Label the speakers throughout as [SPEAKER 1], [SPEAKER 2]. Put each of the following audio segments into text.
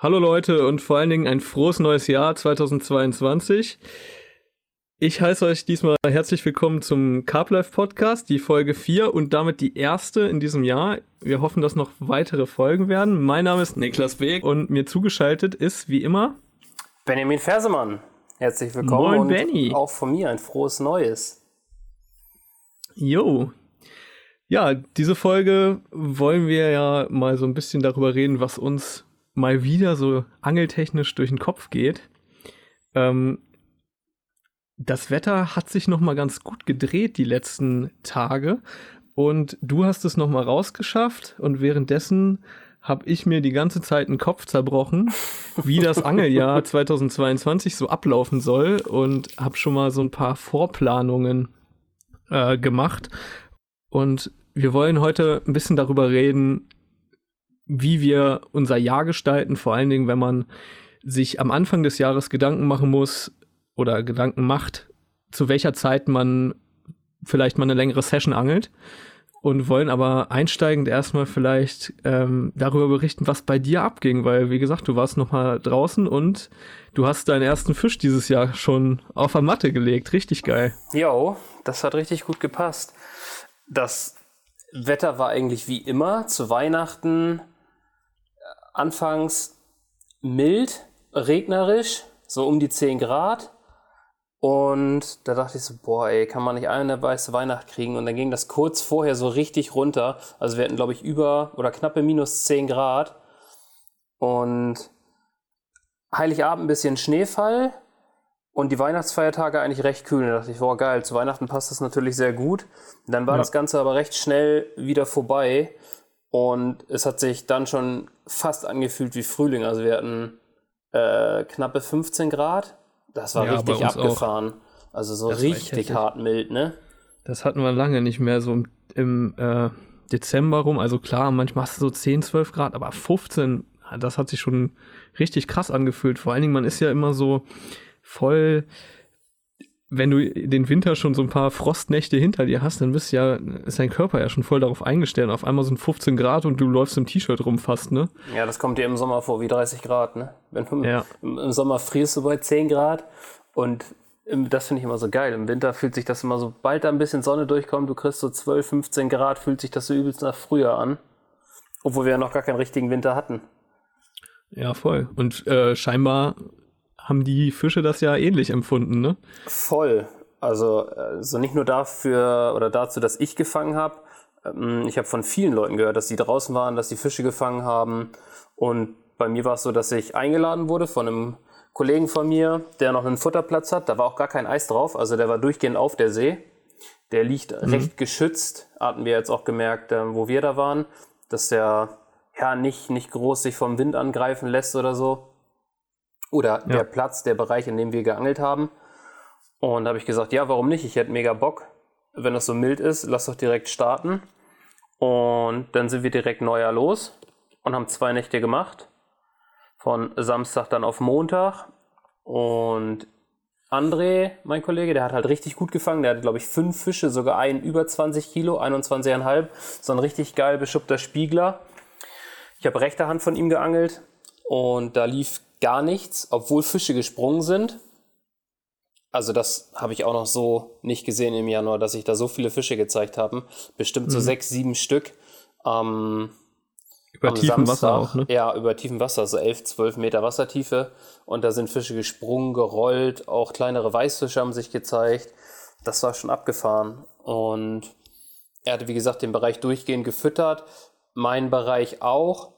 [SPEAKER 1] Hallo Leute und vor allen Dingen ein frohes neues Jahr 2022. Ich heiße euch diesmal herzlich willkommen zum CarpLife Podcast, die Folge 4 und damit die erste in diesem Jahr. Wir hoffen, dass noch weitere Folgen werden. Mein Name ist Niklas Weg und mir zugeschaltet ist wie immer
[SPEAKER 2] Benjamin Fersemann. Herzlich willkommen
[SPEAKER 1] Moin,
[SPEAKER 2] und
[SPEAKER 1] Benny.
[SPEAKER 2] auch von mir ein frohes Neues.
[SPEAKER 1] Jo. Ja, diese Folge wollen wir ja mal so ein bisschen darüber reden, was uns mal wieder so angeltechnisch durch den Kopf geht. Ähm, das Wetter hat sich noch mal ganz gut gedreht die letzten Tage und du hast es noch mal rausgeschafft und währenddessen habe ich mir die ganze Zeit einen Kopf zerbrochen, wie das Angeljahr 2022 so ablaufen soll und habe schon mal so ein paar Vorplanungen äh, gemacht und wir wollen heute ein bisschen darüber reden, wie wir unser Jahr gestalten, vor allen Dingen, wenn man sich am Anfang des Jahres Gedanken machen muss oder Gedanken macht, zu welcher Zeit man vielleicht mal eine längere Session angelt und wollen aber einsteigend erstmal vielleicht ähm, darüber berichten, was bei dir abging, weil wie gesagt, du warst noch mal draußen und du hast deinen ersten Fisch dieses Jahr schon auf der Matte gelegt, richtig geil.
[SPEAKER 2] Jo, das hat richtig gut gepasst. Das Wetter war eigentlich wie immer zu Weihnachten anfangs mild, regnerisch, so um die 10 Grad. Und da dachte ich so, boah, ey, kann man nicht eine weiße Weihnacht kriegen? Und dann ging das kurz vorher so richtig runter. Also wir hatten, glaube ich, über oder knappe minus 10 Grad. Und Heiligabend ein bisschen Schneefall und die Weihnachtsfeiertage eigentlich recht kühl. Und da dachte ich, boah, geil, zu Weihnachten passt das natürlich sehr gut. Dann war
[SPEAKER 1] Ja.
[SPEAKER 2] das Ganze aber recht schnell wieder vorbei. Und es hat sich dann schon fast angefühlt wie Frühling. Also wir hatten äh, knappe 15 Grad. Das war
[SPEAKER 1] Ja,
[SPEAKER 2] richtig
[SPEAKER 1] uns auch.
[SPEAKER 2] abgefahren. Also so
[SPEAKER 1] Das
[SPEAKER 2] richtig hart mild, ne?
[SPEAKER 1] Das hatten wir lange nicht mehr so im, im äh, Dezember rum. Also klar, manchmal hast du so 10, 12 Grad, aber 15, das hat sich schon richtig krass angefühlt. Vor allen Dingen, man ist ja immer so voll, wenn du den Winter schon so ein paar Frostnächte hinter dir hast, dann bist ja, ist dein Körper ja schon voll darauf eingestellt. Auf einmal sind 15 Grad und du läufst im T-Shirt rum fast, ne?
[SPEAKER 2] Ja, das kommt dir im Sommer vor wie 30 Grad, ne? Wenn du
[SPEAKER 1] Ja.
[SPEAKER 2] im, im Sommer frierst du bei 10 Grad und im, das finde ich immer so geil. Im Winter fühlt sich das immer so, bald da ein bisschen Sonne durchkommt, du kriegst so 12, 15 Grad, fühlt sich das so übelst nach Frühjahr an. Obwohl wir ja noch gar keinen richtigen Winter hatten.
[SPEAKER 1] Ja, voll. Und äh, scheinbar haben die Fische das ja ähnlich empfunden, ne?
[SPEAKER 2] Voll. Also, also nicht nur dafür oder dazu, dass ich gefangen habe. Ähm, Ich habe von vielen Leuten gehört, dass die draußen waren, dass die Fische gefangen haben. Und bei mir war es so, dass ich eingeladen wurde von einem Kollegen von mir, der noch einen Futterplatz hat. Da war auch gar kein Eis drauf, also der war durchgehend auf der See. Der liegt recht geschützt, hatten wir jetzt auch gemerkt, äh, wo wir da waren, dass der ja nicht, nicht groß sich vom Wind angreifen lässt oder so. Oder der Platz, der Bereich, in dem wir geangelt haben. Und da habe ich gesagt, ja, warum nicht? Ich hätte mega Bock. Wenn das so mild ist, lass doch direkt starten. Und dann sind wir direkt Neujahr los und haben zwei Nächte gemacht. Von Samstag dann auf Montag. Und André, mein Kollege, der hat halt richtig gut gefangen. Der hatte, glaube ich, fünf Fische, sogar einen über 20 Kilo, 21,5. So ein richtig geil beschuppter Spiegler. Ich habe rechter Hand von ihm geangelt und da lief gar nichts, obwohl Fische gesprungen sind. Also das habe ich auch noch so nicht gesehen im Januar, dass sich da so viele Fische gezeigt haben. Bestimmt so sechs, sieben Stück. Ähm,
[SPEAKER 1] Über tiefem
[SPEAKER 2] Samstag,
[SPEAKER 1] Wasser auch, ne?
[SPEAKER 2] Ja, über tiefem Wasser, so 11, 12 Meter Wassertiefe. Und da sind Fische gesprungen, gerollt, auch kleinere Weißfische haben sich gezeigt. Das war schon abgefahren. Und er hatte, wie gesagt, den Bereich durchgehend gefüttert. Mein Bereich auch.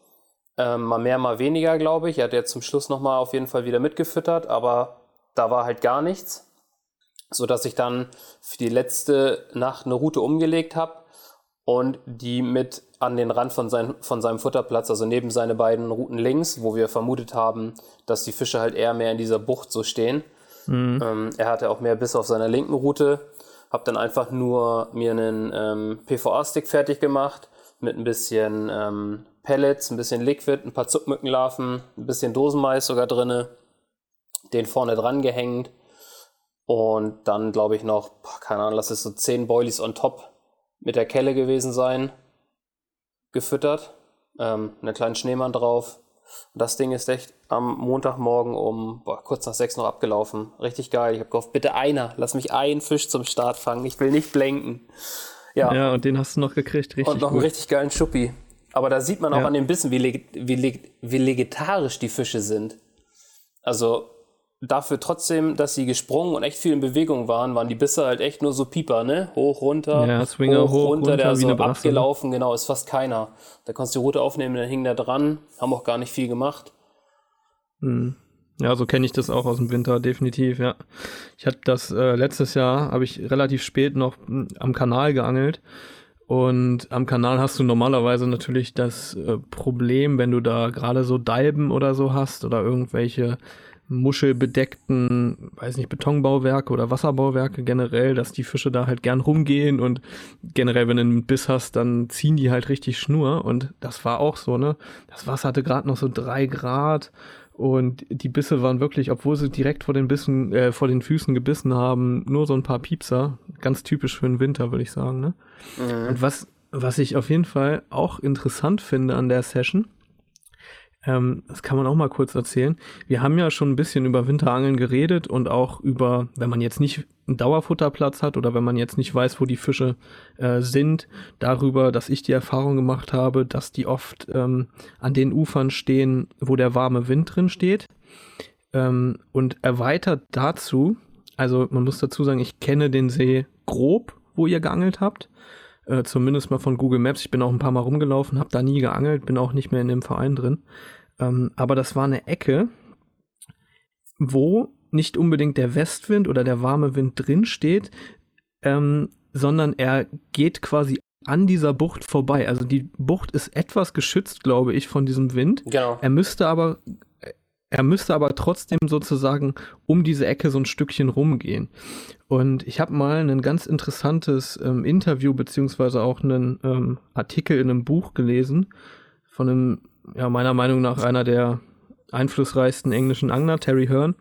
[SPEAKER 2] Ähm, mal mehr, mal weniger, glaube ich. Er hat jetzt zum Schluss nochmal auf jeden Fall wieder mitgefüttert, aber da war halt gar nichts. Sodass ich dann für die letzte Nacht eine Route umgelegt habe und die mit an den Rand von, sein, von seinem Futterplatz, also neben seine beiden Routen links, wo wir vermutet haben, dass die Fische halt eher mehr in dieser Bucht so stehen. Ähm, er hatte auch mehr Biss auf seiner linken Route. Hab dann einfach nur mir einen ähm, PVA-Stick fertig gemacht mit ein bisschen ähm, Pellets, ein bisschen Liquid, ein paar Zuckmückenlarven, ein bisschen Dosenmais sogar drinne, den vorne dran gehängt und dann glaube ich noch, keine Ahnung, lass es so 10 Boilies on top mit der Kelle gewesen sein, gefüttert, ähm, einen kleinen Schneemann drauf Und das Ding ist echt am Montagmorgen um boah, kurz nach sechs noch abgelaufen. Richtig geil. Ich habe gehofft, bitte einer, lass mich einen Fisch zum Start fangen. Ich will nicht blenken.
[SPEAKER 1] Ja, ja und den hast du noch gekriegt,
[SPEAKER 2] richtig. Und noch gut. einen richtig geilen Schuppi. Aber da sieht man auch ja. an den Bissen, wie, wie, wie vegetarisch die Fische sind. Also dafür trotzdem, dass sie gesprungen und echt viel in Bewegung waren, waren die Bisse halt echt nur so Pieper, ne? Hoch, runter,
[SPEAKER 1] ja, Swinger, hoch, hoch, runter,
[SPEAKER 2] der so abgelaufen, genau, ist fast keiner. Da konntest du die Route aufnehmen, dann hing der dran, haben auch gar nicht viel gemacht.
[SPEAKER 1] Hm. Ja, so kenne ich das auch aus dem Winter, definitiv, ja. Ich hatte das äh, letztes Jahr, habe ich relativ spät noch hm, am Kanal geangelt. Und am Kanal hast du normalerweise natürlich das äh, Problem, wenn du da gerade so Dalben oder so hast oder irgendwelche muschelbedeckten, weiß nicht, Betonbauwerke oder Wasserbauwerke generell, dass die Fische da halt gern rumgehen und generell, wenn du einen Biss hast, dann ziehen die halt richtig Schnur und das war auch so, ne? Das Wasser hatte gerade noch so drei Grad und die Bisse waren wirklich, obwohl sie direkt vor den Bissen, äh, vor den Füßen gebissen haben, nur so ein paar Piepser. Ganz typisch für den Winter, würde ich sagen, ne? Mhm. Und was, was ich auf jeden Fall auch interessant finde an der Session, ähm, das kann man auch mal kurz erzählen. Wir haben ja schon ein bisschen über Winterangeln geredet und auch über, wenn man jetzt nicht einen Dauerfutterplatz hat oder wenn man jetzt nicht weiß, wo die Fische äh, sind, darüber, dass ich die Erfahrung gemacht habe, dass die oft ähm, an den Ufern stehen, wo der warme Wind drin steht. Ähm, und erweitert dazu, also man muss dazu sagen, ich kenne den See grob, wo ihr geangelt habt. Äh, zumindest mal von Google Maps. Ich bin auch ein paar Mal rumgelaufen, habe da nie geangelt, bin auch nicht mehr in dem Verein drin. Ähm, aber das war eine Ecke, wo nicht unbedingt der Westwind oder der warme Wind drin steht, ähm, sondern er geht quasi an dieser Bucht vorbei. Also die Bucht ist etwas geschützt, glaube ich, von diesem Wind.
[SPEAKER 2] Genau.
[SPEAKER 1] Er müsste aber er müsste aber trotzdem sozusagen um diese Ecke so ein Stückchen rumgehen. Und ich habe mal ein ganz interessantes ähm, Interview beziehungsweise auch einen ähm, Artikel in einem Buch gelesen von einem, ja meiner Meinung nach einer der einflussreichsten englischen Angler, Terry Hearn.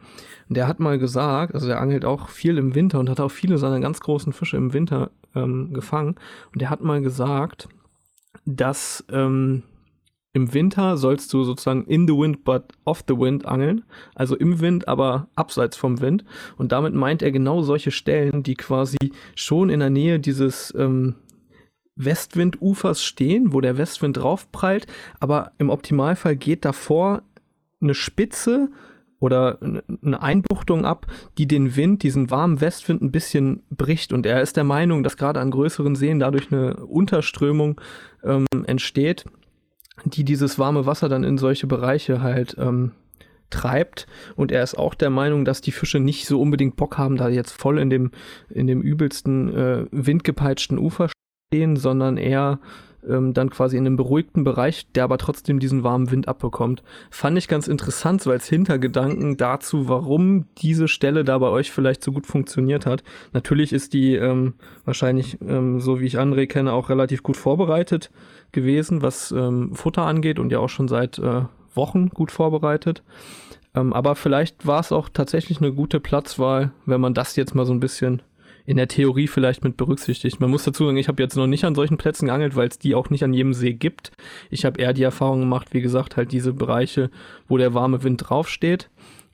[SPEAKER 1] Der hat mal gesagt, also der angelt auch viel im Winter und hat auch viele seiner ganz großen Fische im Winter ähm, gefangen. Und der hat mal gesagt, dass ähm, im Winter sollst du sozusagen in the wind but off the wind angeln, also im Wind, aber abseits vom Wind. Und damit meint er genau solche Stellen, die quasi schon in der Nähe dieses ähm, Westwindufers stehen, wo der Westwind draufprallt, aber im Optimalfall geht davor eine Spitze oder eine Einbuchtung ab, die den Wind, diesen warmen Westwind ein bisschen bricht. Und er ist der Meinung, dass gerade an größeren Seen dadurch eine Unterströmung ähm, entsteht die dieses warme Wasser dann in solche Bereiche halt ähm, treibt. Und er ist auch der Meinung, dass die Fische nicht so unbedingt Bock haben, da jetzt voll in dem, in dem übelsten äh, windgepeitschten Ufer stehen, sondern eher ähm, dann quasi in einem beruhigten Bereich, der aber trotzdem diesen warmen Wind abbekommt. Fand ich ganz interessant, so als Hintergedanken dazu, warum diese Stelle da bei euch vielleicht so gut funktioniert hat. Natürlich ist die ähm, wahrscheinlich, ähm, so wie ich André kenne, auch relativ gut vorbereitet gewesen, was ähm, Futter angeht und ja auch schon seit äh, Wochen gut vorbereitet. Ähm, aber vielleicht war es auch tatsächlich eine gute Platzwahl, wenn man das jetzt mal so ein bisschen in der Theorie vielleicht mit berücksichtigt. Man muss dazu sagen, ich habe jetzt noch nicht an solchen Plätzen geangelt, weil es die auch nicht an jedem See gibt. Ich habe eher die Erfahrung gemacht, wie gesagt, halt diese Bereiche, wo der warme Wind draufsteht.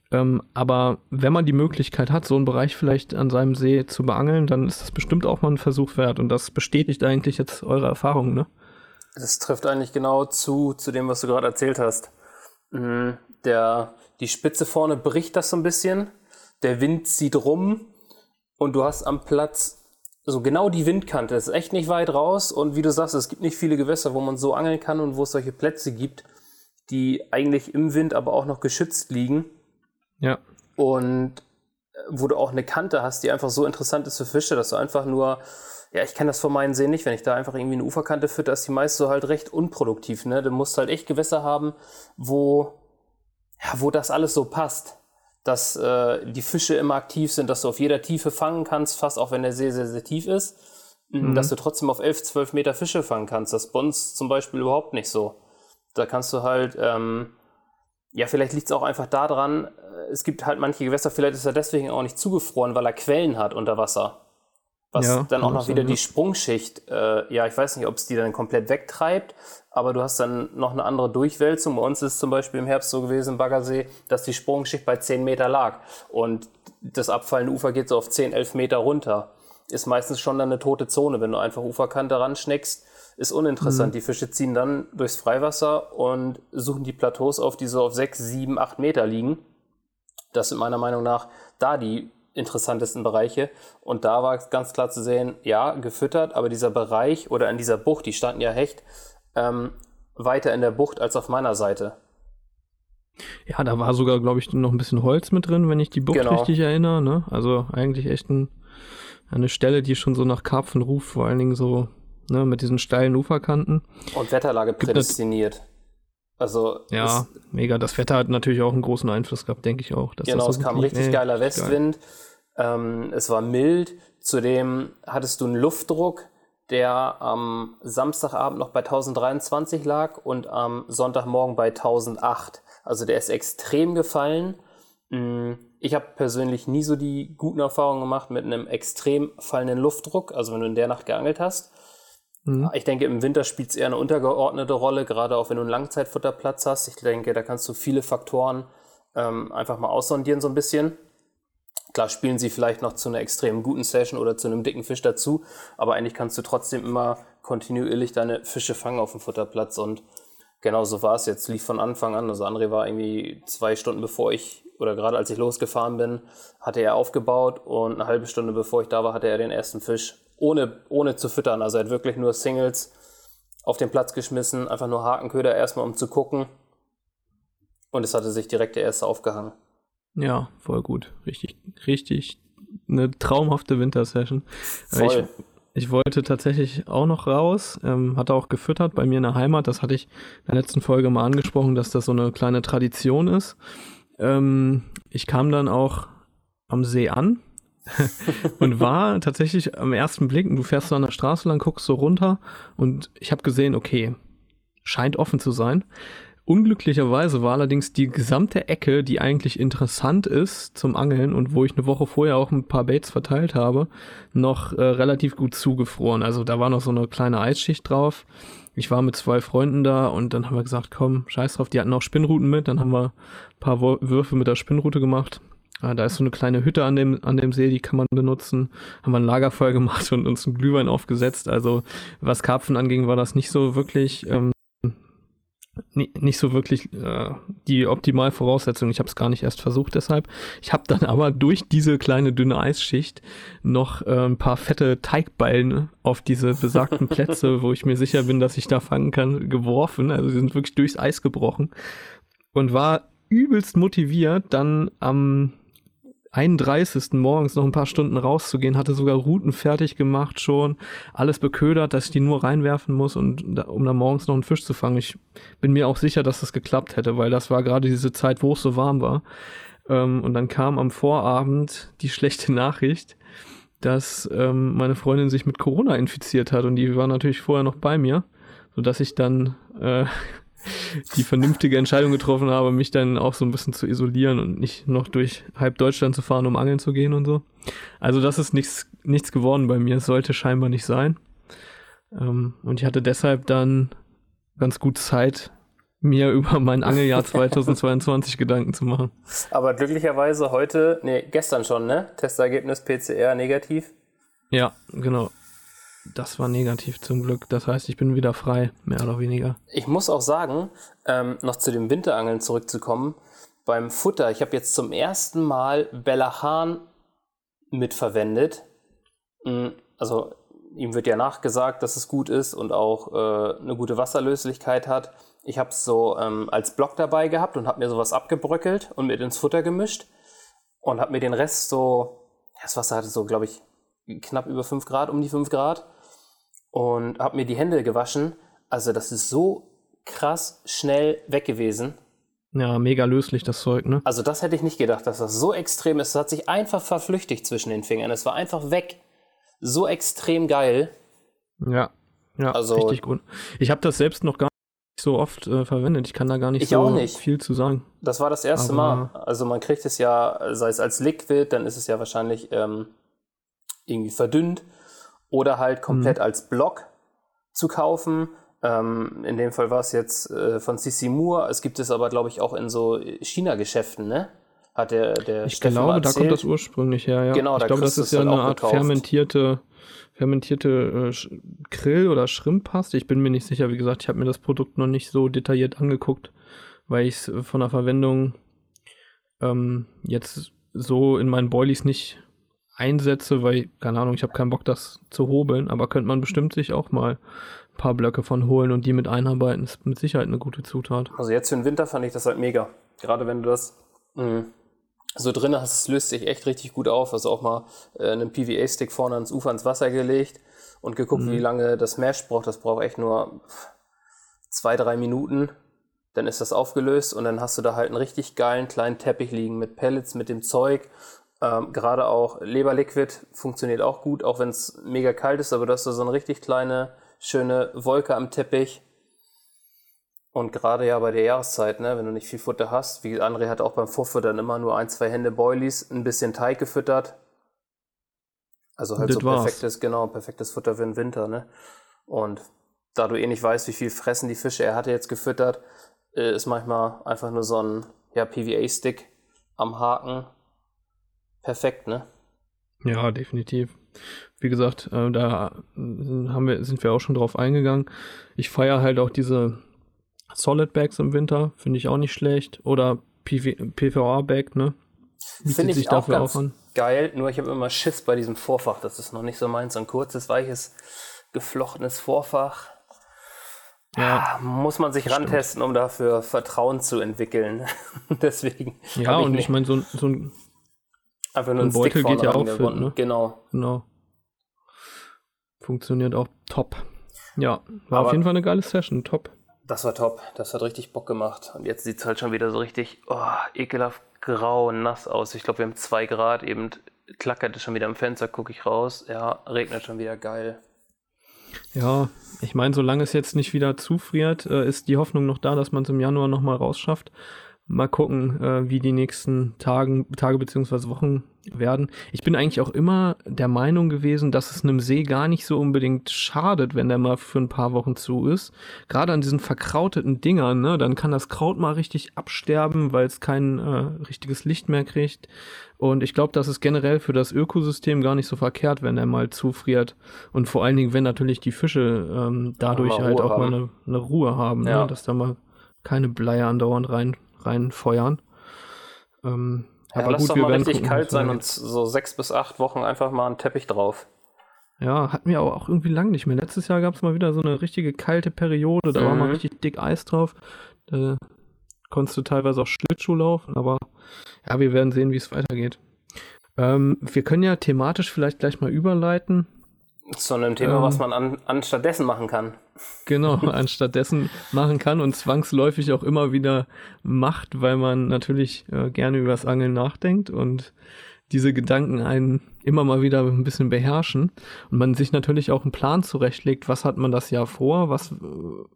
[SPEAKER 1] Ähm, aber wenn man die Möglichkeit hat, so einen Bereich vielleicht an seinem See zu beangeln, dann ist das bestimmt auch mal ein Versuch wert. Und das bestätigt eigentlich jetzt eure Erfahrung, ne?
[SPEAKER 2] Das trifft eigentlich genau zu, zu dem, was du gerade erzählt hast. Mhm. Der, die Spitze vorne bricht das so ein bisschen. Der Wind zieht rum und du hast am Platz so genau die Windkante. Es ist echt nicht weit raus und wie du sagst, es gibt nicht viele Gewässer, wo man so angeln kann und wo es solche Plätze gibt, die eigentlich im Wind aber auch noch geschützt liegen.
[SPEAKER 1] Ja.
[SPEAKER 2] Und äh, wo du auch eine Kante hast, die einfach so interessant ist für Fische, dass du einfach nur, ja, ich kenne das von meinen Seen nicht, wenn ich da einfach irgendwie eine Uferkante fütter, ist die meist so halt recht unproduktiv, ne? Du musst halt echt Gewässer haben, wo, ja, wo das alles so passt dass äh, die Fische immer aktiv sind, dass du auf jeder Tiefe fangen kannst, fast auch wenn der See sehr, sehr tief ist, mhm. dass du trotzdem auf 11, 12 Meter Fische fangen kannst. Das uns zum Beispiel überhaupt nicht so. Da kannst du halt, ähm, ja, vielleicht liegt es auch einfach daran, äh, es gibt halt manche Gewässer, vielleicht ist er deswegen auch nicht zugefroren, weil er Quellen hat unter Wasser. Was ja, dann auch noch wieder sein, die Sprungschicht, äh, ja, ich weiß nicht, ob es die dann komplett wegtreibt, aber du hast dann noch eine andere Durchwälzung. Bei uns ist zum Beispiel im Herbst so gewesen im Baggersee, dass die Sprungschicht bei 10 Meter lag und das abfallende Ufer geht so auf 10, 11 Meter runter. Ist meistens schon dann eine tote Zone, wenn du einfach Uferkante ranschneckst, ist uninteressant. Mhm. Die Fische ziehen dann durchs Freiwasser und suchen die Plateaus auf, die so auf 6, 7, 8 Meter liegen. Das sind meiner Meinung nach da die interessantesten Bereiche. Und da war ganz klar zu sehen, ja, gefüttert, aber dieser Bereich oder in dieser Bucht, die standen ja Hecht, ähm, weiter in der Bucht als auf meiner Seite.
[SPEAKER 1] Ja, da war sogar, glaube ich, noch ein bisschen Holz mit drin, wenn ich die Bucht genau. richtig erinnere. Ne? Also eigentlich echt ein, eine Stelle, die schon so nach Karpfen ruft, vor allen Dingen so ne, mit diesen steilen Uferkanten.
[SPEAKER 2] Und Wetterlage prädestiniert. Also
[SPEAKER 1] ja, mega. Das Wetter hat natürlich auch einen großen Einfluss gehabt, denke ich auch.
[SPEAKER 2] genau, es kam richtig geiler Westwind. Geil. Ähm, es war mild. Zudem hattest du einen Luftdruck, der am Samstagabend noch bei 1023 lag und am Sonntagmorgen bei 1008. Also der ist extrem gefallen. Mm, ich habe persönlich nie so die guten Erfahrungen gemacht mit einem extrem fallenden Luftdruck, also wenn du in der Nacht geangelt hast. Mhm. Ich denke, im Winter spielt es eher eine untergeordnete Rolle, gerade auch wenn du einen Langzeitfutterplatz hast. Ich denke, da kannst du viele Faktoren ähm, einfach mal aussondieren so ein bisschen. Klar spielen sie vielleicht noch zu einer extrem guten Session oder zu einem dicken Fisch dazu, aber eigentlich kannst du trotzdem immer kontinuierlich deine Fische fangen auf dem Futterplatz und genau so war es jetzt, lief von Anfang an. Also André war irgendwie zwei Stunden bevor ich oder gerade als ich losgefahren bin, hatte er aufgebaut und eine halbe Stunde bevor ich da war, hatte er den ersten Fisch ohne, ohne zu füttern. Also er hat wirklich nur Singles auf den Platz geschmissen, einfach nur Hakenköder erstmal, um zu gucken. Und es hatte sich direkt der erste aufgehangen.
[SPEAKER 1] Ja, voll gut. Richtig, richtig eine traumhafte Wintersession.
[SPEAKER 2] Voll.
[SPEAKER 1] Ich, ich wollte tatsächlich auch noch raus, ähm, hatte auch gefüttert bei mir in der Heimat. Das hatte ich in der letzten Folge mal angesprochen, dass das so eine kleine Tradition ist. Ähm, ich kam dann auch am See an und war tatsächlich am ersten Blick, du fährst so an der Straße lang, guckst so runter und ich habe gesehen, okay, scheint offen zu sein. Unglücklicherweise war allerdings die gesamte Ecke, die eigentlich interessant ist zum Angeln und wo ich eine Woche vorher auch ein paar Baits verteilt habe, noch äh, relativ gut zugefroren. Also da war noch so eine kleine Eisschicht drauf. Ich war mit zwei Freunden da und dann haben wir gesagt, komm, scheiß drauf, die hatten auch Spinnruten mit. Dann haben wir ein paar Würfe mit der Spinnrute gemacht. Ja, da ist so eine kleine Hütte an dem, an dem See, die kann man benutzen. Haben wir ein Lagerfeuer gemacht und uns einen Glühwein aufgesetzt. Also was Karpfen anging, war das nicht so wirklich, ähm, nicht so wirklich äh, die optimale Voraussetzung. Ich habe es gar nicht erst versucht deshalb. Ich habe dann aber durch diese kleine dünne Eisschicht noch äh, ein paar fette Teigballen auf diese besagten Plätze, wo ich mir sicher bin, dass ich da fangen kann, geworfen. Also sie sind wirklich durchs Eis gebrochen und war übelst motiviert, dann am 31. morgens noch ein paar Stunden rauszugehen, hatte sogar Routen fertig gemacht schon, alles beködert, dass ich die nur reinwerfen muss und um dann morgens noch einen Fisch zu fangen. Ich bin mir auch sicher, dass das geklappt hätte, weil das war gerade diese Zeit, wo es so warm war. Ähm, und dann kam am Vorabend die schlechte Nachricht, dass ähm, meine Freundin sich mit Corona infiziert hat und die war natürlich vorher noch bei mir, sodass ich dann äh, die vernünftige Entscheidung getroffen habe, mich dann auch so ein bisschen zu isolieren und nicht noch durch halb Deutschland zu fahren, um angeln zu gehen und so. Also das ist nichts, nichts geworden bei mir. Es sollte scheinbar nicht sein. Ähm, und ich hatte deshalb dann ganz gut Zeit, mir über mein Angeljahr 2022 Gedanken zu machen.
[SPEAKER 2] Aber glücklicherweise heute, nee, gestern schon, ne? Testergebnis PCR negativ.
[SPEAKER 1] Ja, genau. Das war negativ zum Glück. Das heißt, ich bin wieder frei, mehr oder weniger.
[SPEAKER 2] Ich muss auch sagen, ähm, noch zu dem Winterangeln zurückzukommen. Beim Futter, ich habe jetzt zum ersten Mal Bellachan mitverwendet. Mm, also ihm wird ja nachgesagt, dass es gut ist und auch äh, eine gute Wasserlöslichkeit hat. Ich habe es so ähm, als Block dabei gehabt und habe mir sowas abgebröckelt und mit ins Futter gemischt und habe mir den Rest so, das Wasser hatte so, glaube ich, knapp über 5 Grad, um die 5 Grad und habe mir die Hände gewaschen. Also das ist so krass schnell weg gewesen.
[SPEAKER 1] Ja, mega löslich das Zeug, ne?
[SPEAKER 2] Also das hätte ich nicht gedacht, dass das so extrem ist. Es hat sich einfach verflüchtigt zwischen den Fingern. Es war einfach weg. So extrem geil.
[SPEAKER 1] Ja, ja, also, richtig gut. Ich habe das selbst noch gar nicht so oft äh, verwendet. Ich kann da gar nicht
[SPEAKER 2] so
[SPEAKER 1] nicht. viel zu sagen.
[SPEAKER 2] Das war das erste Aber, Mal. Also man kriegt es ja, sei es als Liquid, dann ist es ja wahrscheinlich ähm, irgendwie verdünnt. Oder halt komplett mhm. als Block zu kaufen. Ähm, in dem Fall war es jetzt äh, von CC Moore. Es gibt es aber, glaube ich, auch in so China-Geschäften, ne? Hat der, der
[SPEAKER 1] Ich Steffen glaube, da kommt das ursprünglich her, ja.
[SPEAKER 2] Genau,
[SPEAKER 1] ich glaube, das ist ja eine Art gekauft. fermentierte, fermentierte äh, Grill- oder Schrimppaste. Ich bin mir nicht sicher, wie gesagt, ich habe mir das Produkt noch nicht so detailliert angeguckt, weil ich es von der Verwendung ähm, jetzt so in meinen Boilies nicht einsetze, weil, keine Ahnung, ich habe keinen Bock, das zu hobeln, aber könnte man bestimmt sich auch mal ein paar Blöcke von holen und die mit einarbeiten. Ist mit Sicherheit eine gute Zutat.
[SPEAKER 2] Also jetzt für den Winter fand ich das halt mega. Gerade wenn du das mh, so drin hast, es löst sich echt richtig gut auf. Also auch mal äh, einen PVA-Stick vorne ans Ufer ins Wasser gelegt und geguckt, mhm. wie lange das Mesh braucht. Das braucht echt nur zwei, drei Minuten. Dann ist das aufgelöst und dann hast du da halt einen richtig geilen kleinen Teppich liegen mit Pellets, mit dem Zeug ähm, Gerade auch Leberliquid funktioniert auch gut, auch wenn es mega kalt ist, aber du hast so eine richtig kleine, schöne Wolke am Teppich. Und gerade ja bei der Jahreszeit, ne, wenn du nicht viel Futter hast, wie André hat auch beim Vorfuttern immer nur ein, zwei Hände Boilies, ein bisschen Teig gefüttert. Also halt das so perfektes, war's. genau, perfektes Futter für den Winter, ne? Und da du eh nicht weißt, wie viel fressen die Fische, er hatte jetzt gefüttert, äh, ist manchmal einfach nur so ein ja, PVA-Stick am Haken perfekt, ne?
[SPEAKER 1] Ja, definitiv. Wie gesagt, äh, da haben wir, sind wir auch schon drauf eingegangen. Ich feiere halt auch diese Solid Bags im Winter, finde ich auch nicht schlecht. Oder PVA-Bag, ne?
[SPEAKER 2] Finde ich auch ganz auch geil, nur ich habe immer Schiss bei diesem Vorfach. Das ist noch nicht so meins. Ein kurzes, weiches, geflochtenes Vorfach. Ja, ah, muss man sich stimmt. rantesten, um dafür Vertrauen zu entwickeln. Deswegen.
[SPEAKER 1] Ja, und ich meine, so, so ein
[SPEAKER 2] Einfach nur ein,
[SPEAKER 1] Beutel geht ja auch fit, ne?
[SPEAKER 2] Genau.
[SPEAKER 1] Genau. Funktioniert auch top. Ja, war Aber auf jeden Fall eine geile Session, top.
[SPEAKER 2] Das war top, das hat richtig Bock gemacht. Und jetzt sieht es halt schon wieder so richtig oh, ekelhaft grau und nass aus. Ich glaube, wir haben zwei Grad, eben klackert es schon wieder am Fenster, gucke ich raus. Ja, regnet schon wieder geil.
[SPEAKER 1] Ja, ich meine, solange es jetzt nicht wieder zufriert, äh, ist die Hoffnung noch da, dass man es im Januar nochmal rausschafft. Mal gucken, äh, wie die nächsten Tagen, Tage beziehungsweise Wochen werden. Ich bin eigentlich auch immer der Meinung gewesen, dass es einem See gar nicht so unbedingt schadet, wenn der mal für ein paar Wochen zu ist. Gerade an diesen verkrauteten Dingern, ne, dann kann das Kraut mal richtig absterben, weil es kein äh, richtiges Licht mehr kriegt. Und ich glaube, das ist generell für das Ökosystem gar nicht so verkehrt, wenn er mal zufriert. Und vor allen Dingen, wenn natürlich die Fische ähm, dadurch halt auch haben. mal eine, eine, Ruhe haben, ne, ja. ne, dass da mal keine Bleier andauernd rein reinfeuern.
[SPEAKER 2] Ähm, ja, aber lass gut, doch mal richtig gucken, kalt sein und so sechs bis acht Wochen einfach mal einen Teppich drauf.
[SPEAKER 1] Ja, hatten wir aber auch irgendwie lang nicht mehr. Letztes Jahr gab es mal wieder so eine richtige kalte Periode, da mhm. war mal mhm. richtig dick Eis drauf. Da konntest du teilweise auch Schlittschuh laufen, aber ja, wir werden sehen, wie es weitergeht. Ähm, wir können ja thematisch vielleicht gleich mal überleiten
[SPEAKER 2] zu einem Thema, ähm, was man an, anstattdessen machen kann.
[SPEAKER 1] Genau, anstattdessen machen kann und zwangsläufig auch immer wieder macht, weil man natürlich äh, gerne über das Angeln nachdenkt und diese Gedanken einen immer mal wieder ein bisschen beherrschen und man sich natürlich auch einen Plan zurechtlegt, was hat man das Jahr vor, was,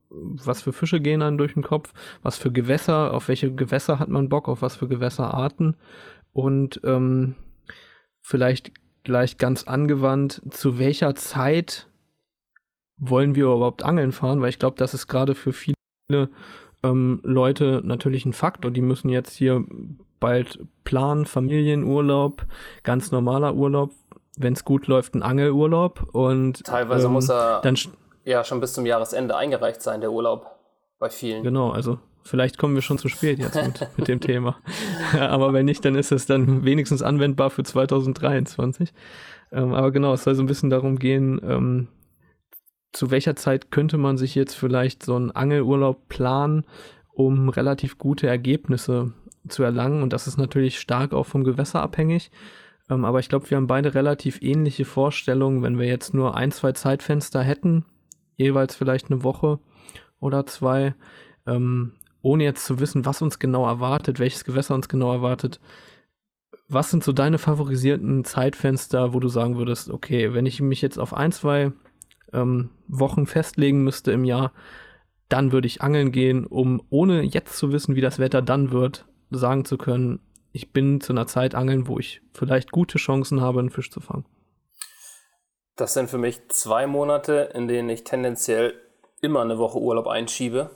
[SPEAKER 1] was für Fische gehen einem durch den Kopf, was für Gewässer, auf welche Gewässer hat man Bock, auf was für Gewässerarten und ähm, vielleicht gleich ganz angewandt, zu welcher Zeit wollen wir überhaupt angeln fahren, weil ich glaube, das ist gerade für viele ähm, Leute natürlich ein Faktor. Die müssen jetzt hier bald planen, Familienurlaub, ganz normaler Urlaub, wenn es gut läuft, ein Angelurlaub und
[SPEAKER 2] teilweise ähm, muss er dann ja schon bis zum Jahresende eingereicht sein, der Urlaub bei vielen.
[SPEAKER 1] Genau, also Vielleicht kommen wir schon zu spät jetzt mit, mit dem Thema. aber wenn nicht, dann ist es dann wenigstens anwendbar für 2023. Ähm, aber genau, es soll so ein bisschen darum gehen, ähm, zu welcher Zeit könnte man sich jetzt vielleicht so einen Angelurlaub planen, um relativ gute Ergebnisse zu erlangen. Und das ist natürlich stark auch vom Gewässer abhängig. Ähm, aber ich glaube, wir haben beide relativ ähnliche Vorstellungen, wenn wir jetzt nur ein, zwei Zeitfenster hätten, jeweils vielleicht eine Woche oder zwei, ähm, ohne jetzt zu wissen, was uns genau erwartet, welches Gewässer uns genau erwartet, was sind so deine favorisierten Zeitfenster, wo du sagen würdest, okay, wenn ich mich jetzt auf ein, zwei ähm, Wochen festlegen müsste im Jahr, dann würde ich angeln gehen, um ohne jetzt zu wissen, wie das Wetter dann wird, sagen zu können, ich bin zu einer Zeit angeln, wo ich vielleicht gute Chancen habe, einen Fisch zu fangen.
[SPEAKER 2] Das sind für mich zwei Monate, in denen ich tendenziell immer eine Woche Urlaub einschiebe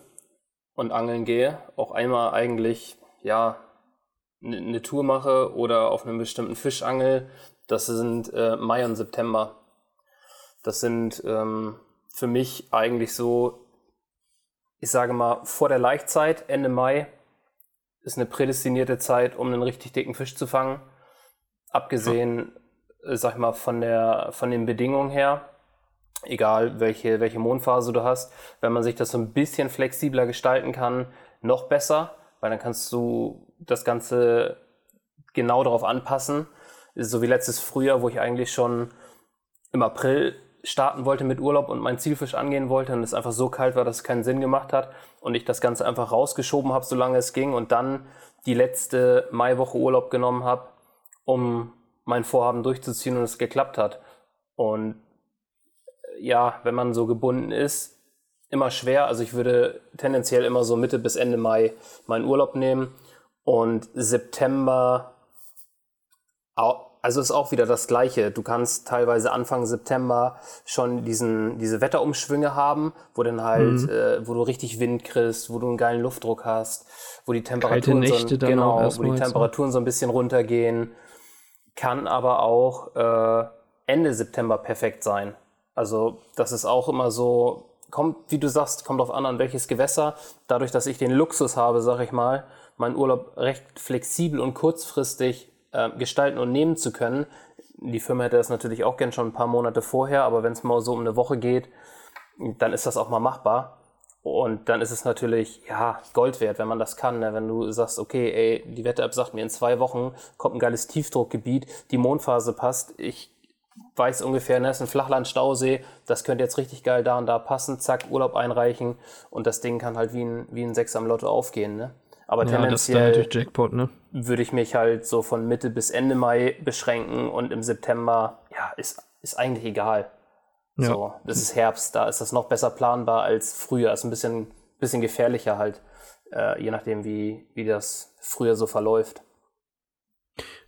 [SPEAKER 2] und angeln gehe. Auch einmal eigentlich, ja, eine Tour mache oder auf einem bestimmten Fisch angel. Das sind äh, Mai und September. Das sind ähm, für mich eigentlich so, ich sage mal, vor der Laichzeit, Ende Mai, ist eine prädestinierte Zeit, um einen richtig dicken Fisch zu fangen. Abgesehen, ja. sag ich mal, von, der, von den Bedingungen her, egal welche, welche Mondphase du hast, wenn man sich das so ein bisschen flexibler gestalten kann, noch besser, weil dann kannst du das Ganze genau darauf anpassen. So wie letztes Frühjahr, wo ich eigentlich schon im April starten wollte mit Urlaub und mein Zielfisch angehen wollte und es einfach so kalt war, dass es keinen Sinn gemacht hat und ich das Ganze einfach rausgeschoben habe, solange es ging und dann die letzte Maiwoche Urlaub genommen habe, um mein Vorhaben durchzuziehen und es geklappt hat. Und ja, wenn man so gebunden ist, immer schwer. Also ich würde tendenziell immer so Mitte bis Ende Mai meinen Urlaub nehmen und September also ist auch wieder das Gleiche. Du kannst teilweise Anfang September schon diesen, diese Wetterumschwünge haben, wo dann halt, mhm. äh, wo du richtig Wind kriegst, wo du einen geilen Luftdruck hast, wo die Temperaturen, so, genau, wo die Temperaturen so. so ein bisschen runtergehen. Kann aber auch äh, Ende September perfekt sein. Also das ist auch immer so, kommt, wie du sagst, kommt auf an, an welches Gewässer. Dadurch, dass ich den Luxus habe, sag ich mal, meinen Urlaub recht flexibel und kurzfristig äh, gestalten und nehmen zu können. Die Firma hätte das natürlich auch gern schon ein paar Monate vorher, aber wenn es mal so um eine Woche geht, dann ist das auch mal machbar. Und dann ist es natürlich, ja, Gold wert, wenn man das kann. Ne? Wenn du sagst, okay, ey, die Wetter-App sagt mir, in zwei Wochen kommt ein geiles Tiefdruckgebiet, die Mondphase passt, ich weiß ungefähr, ne, ist ein Flachland-Stausee, das könnte jetzt richtig geil da und da passen, zack, Urlaub einreichen und das Ding kann halt wie ein, wie ein Sechs am Lotto aufgehen, ne? Aber ja, tendenziell Jackpot, ne? würde ich mich halt so von Mitte bis Ende Mai beschränken und im September, ja, ist, ist eigentlich egal. Ja. So, das ist Herbst, da ist das noch besser planbar als früher. Ist ein bisschen, bisschen gefährlicher halt, äh, je nachdem, wie, wie das früher so verläuft.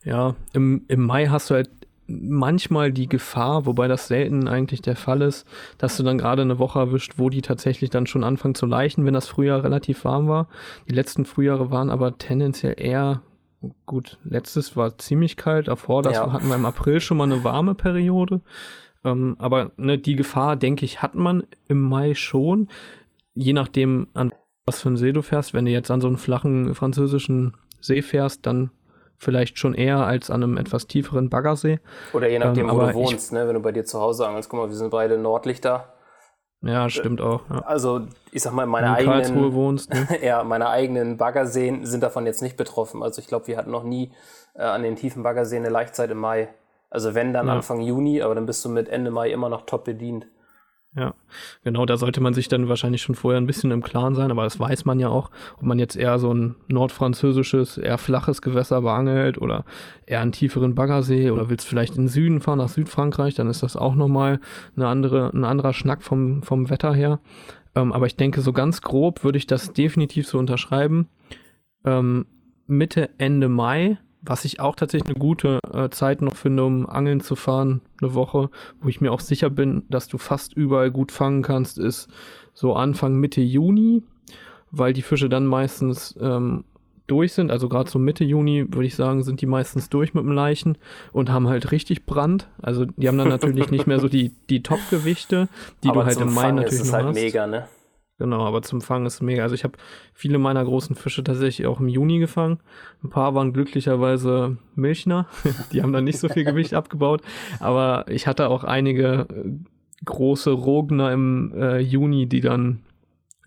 [SPEAKER 1] Ja, im, im Mai hast du halt manchmal die Gefahr, wobei das selten eigentlich der Fall ist, dass du dann gerade eine Woche erwischt, wo die tatsächlich dann schon anfangen zu leichen, wenn das Frühjahr relativ warm war. Die letzten Frühjahre waren aber tendenziell eher gut. Letztes war ziemlich kalt, davor das ja. hatten wir im April schon mal eine warme Periode. Ähm, aber ne, die Gefahr, denke ich, hat man im Mai schon. Je nachdem, an was für einen See du fährst. Wenn du jetzt an so einen flachen französischen See fährst, dann vielleicht schon eher als an einem etwas tieferen Baggersee.
[SPEAKER 2] Oder je nachdem, ähm, wo du wohnst, ich, ne? wenn du bei dir zu Hause angelst. Guck mal, wir sind beide Nordlichter.
[SPEAKER 1] Ja, stimmt auch. Ja.
[SPEAKER 2] Also, ich sag mal, meine eigenen. wohnst, ne? ja, meine eigenen Baggerseen sind davon jetzt nicht betroffen. Also, ich glaube, wir hatten noch nie äh, an den tiefen Baggerseen eine Laichzeit im Mai. Also, wenn dann ja. Anfang Juni, aber dann bist du mit Ende Mai immer noch top bedient.
[SPEAKER 1] Ja, genau, da sollte man sich dann wahrscheinlich schon vorher ein bisschen im Klaren sein, aber das weiß man ja auch, ob man jetzt eher so ein nordfranzösisches, eher flaches Gewässer beangelt oder eher einen tieferen Baggersee oder willst vielleicht in den Süden fahren, nach Südfrankreich, dann ist das auch nochmal eine andere, ein anderer Schnack vom, vom Wetter her. Ähm, aber ich denke, so ganz grob würde ich das definitiv so unterschreiben. Ähm, Mitte, Ende Mai was ich auch tatsächlich eine gute äh, Zeit noch finde, um angeln zu fahren, eine Woche, wo ich mir auch sicher bin, dass du fast überall gut fangen kannst, ist so Anfang Mitte Juni, weil die Fische dann meistens ähm, durch sind. Also gerade so Mitte Juni, würde ich sagen, sind die meistens durch mit dem Leichen und haben halt richtig Brand. Also die haben dann natürlich nicht mehr so die, die Top-Gewichte, die Aber du halt im Mai Fang natürlich ist es noch halt hast. mega, ne? Genau, aber zum Fangen ist es mega. Also ich habe viele meiner großen Fische tatsächlich auch im Juni gefangen. Ein paar waren glücklicherweise Milchner. Die haben dann nicht so viel Gewicht abgebaut. Aber ich hatte auch einige äh, große Rogner im äh, Juni, die dann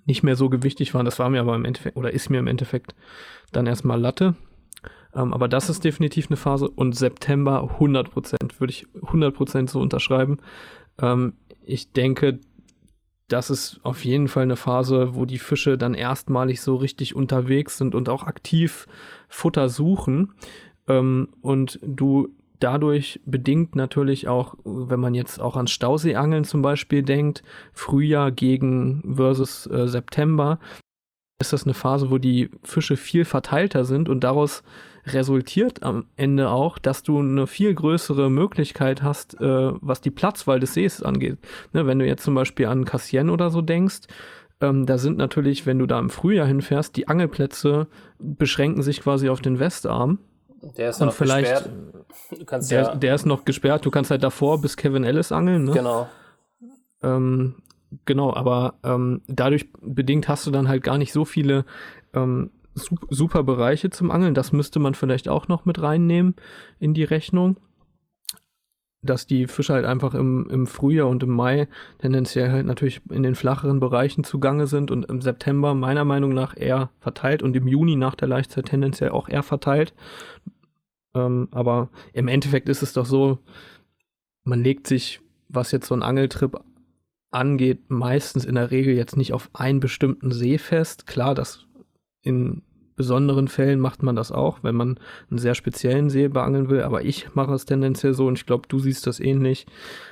[SPEAKER 1] nicht mehr so gewichtig waren. Das war mir aber im Endeffekt, oder ist mir im Endeffekt dann erstmal Latte. Ähm, aber das ist definitiv eine Phase. Und September 100%, würde ich 100% so unterschreiben. Ähm, ich denke, das ist auf jeden Fall eine Phase, wo die Fische dann erstmalig so richtig unterwegs sind und auch aktiv Futter suchen. Ähm, und du dadurch bedingt natürlich auch, wenn man jetzt auch an Stauseeangeln zum Beispiel denkt, Frühjahr gegen versus äh, September, ist das eine Phase, wo die Fische viel verteilter sind und daraus resultiert am Ende auch, dass du eine viel größere Möglichkeit hast, äh, was die Platzwahl des Sees angeht. Ne, wenn du jetzt zum Beispiel an Cassien oder so denkst, ähm, da sind natürlich, wenn du da im Frühjahr hinfährst, die Angelplätze beschränken sich quasi auf den Westarm.
[SPEAKER 2] Der ist
[SPEAKER 1] Und
[SPEAKER 2] noch
[SPEAKER 1] vielleicht-
[SPEAKER 2] gesperrt.
[SPEAKER 1] Der,
[SPEAKER 2] ja,
[SPEAKER 1] der ist noch gesperrt, du kannst halt davor bis Kevin Ellis angeln, ne?
[SPEAKER 2] genau.
[SPEAKER 1] Ähm, genau, aber ähm, dadurch bedingt hast du dann halt gar nicht so viele ähm, super Bereiche zum Angeln. Das müsste man vielleicht auch noch mit reinnehmen in die Rechnung. Dass die Fische halt einfach im, im Frühjahr und im Mai tendenziell halt natürlich in den flacheren Bereichen zugange sind und im September meiner Meinung nach eher verteilt und im Juni nach der Laichzeit tendenziell auch eher verteilt. Ähm, aber im Endeffekt ist es doch so, man legt sich, was jetzt so ein Angeltrip angeht, meistens in der Regel jetzt nicht auf einen bestimmten See fest. Klar, das in besonderen Fällen macht man das auch, wenn man einen sehr speziellen See beangeln will, aber ich mache es tendenziell so und ich glaube, du siehst das ähnlich.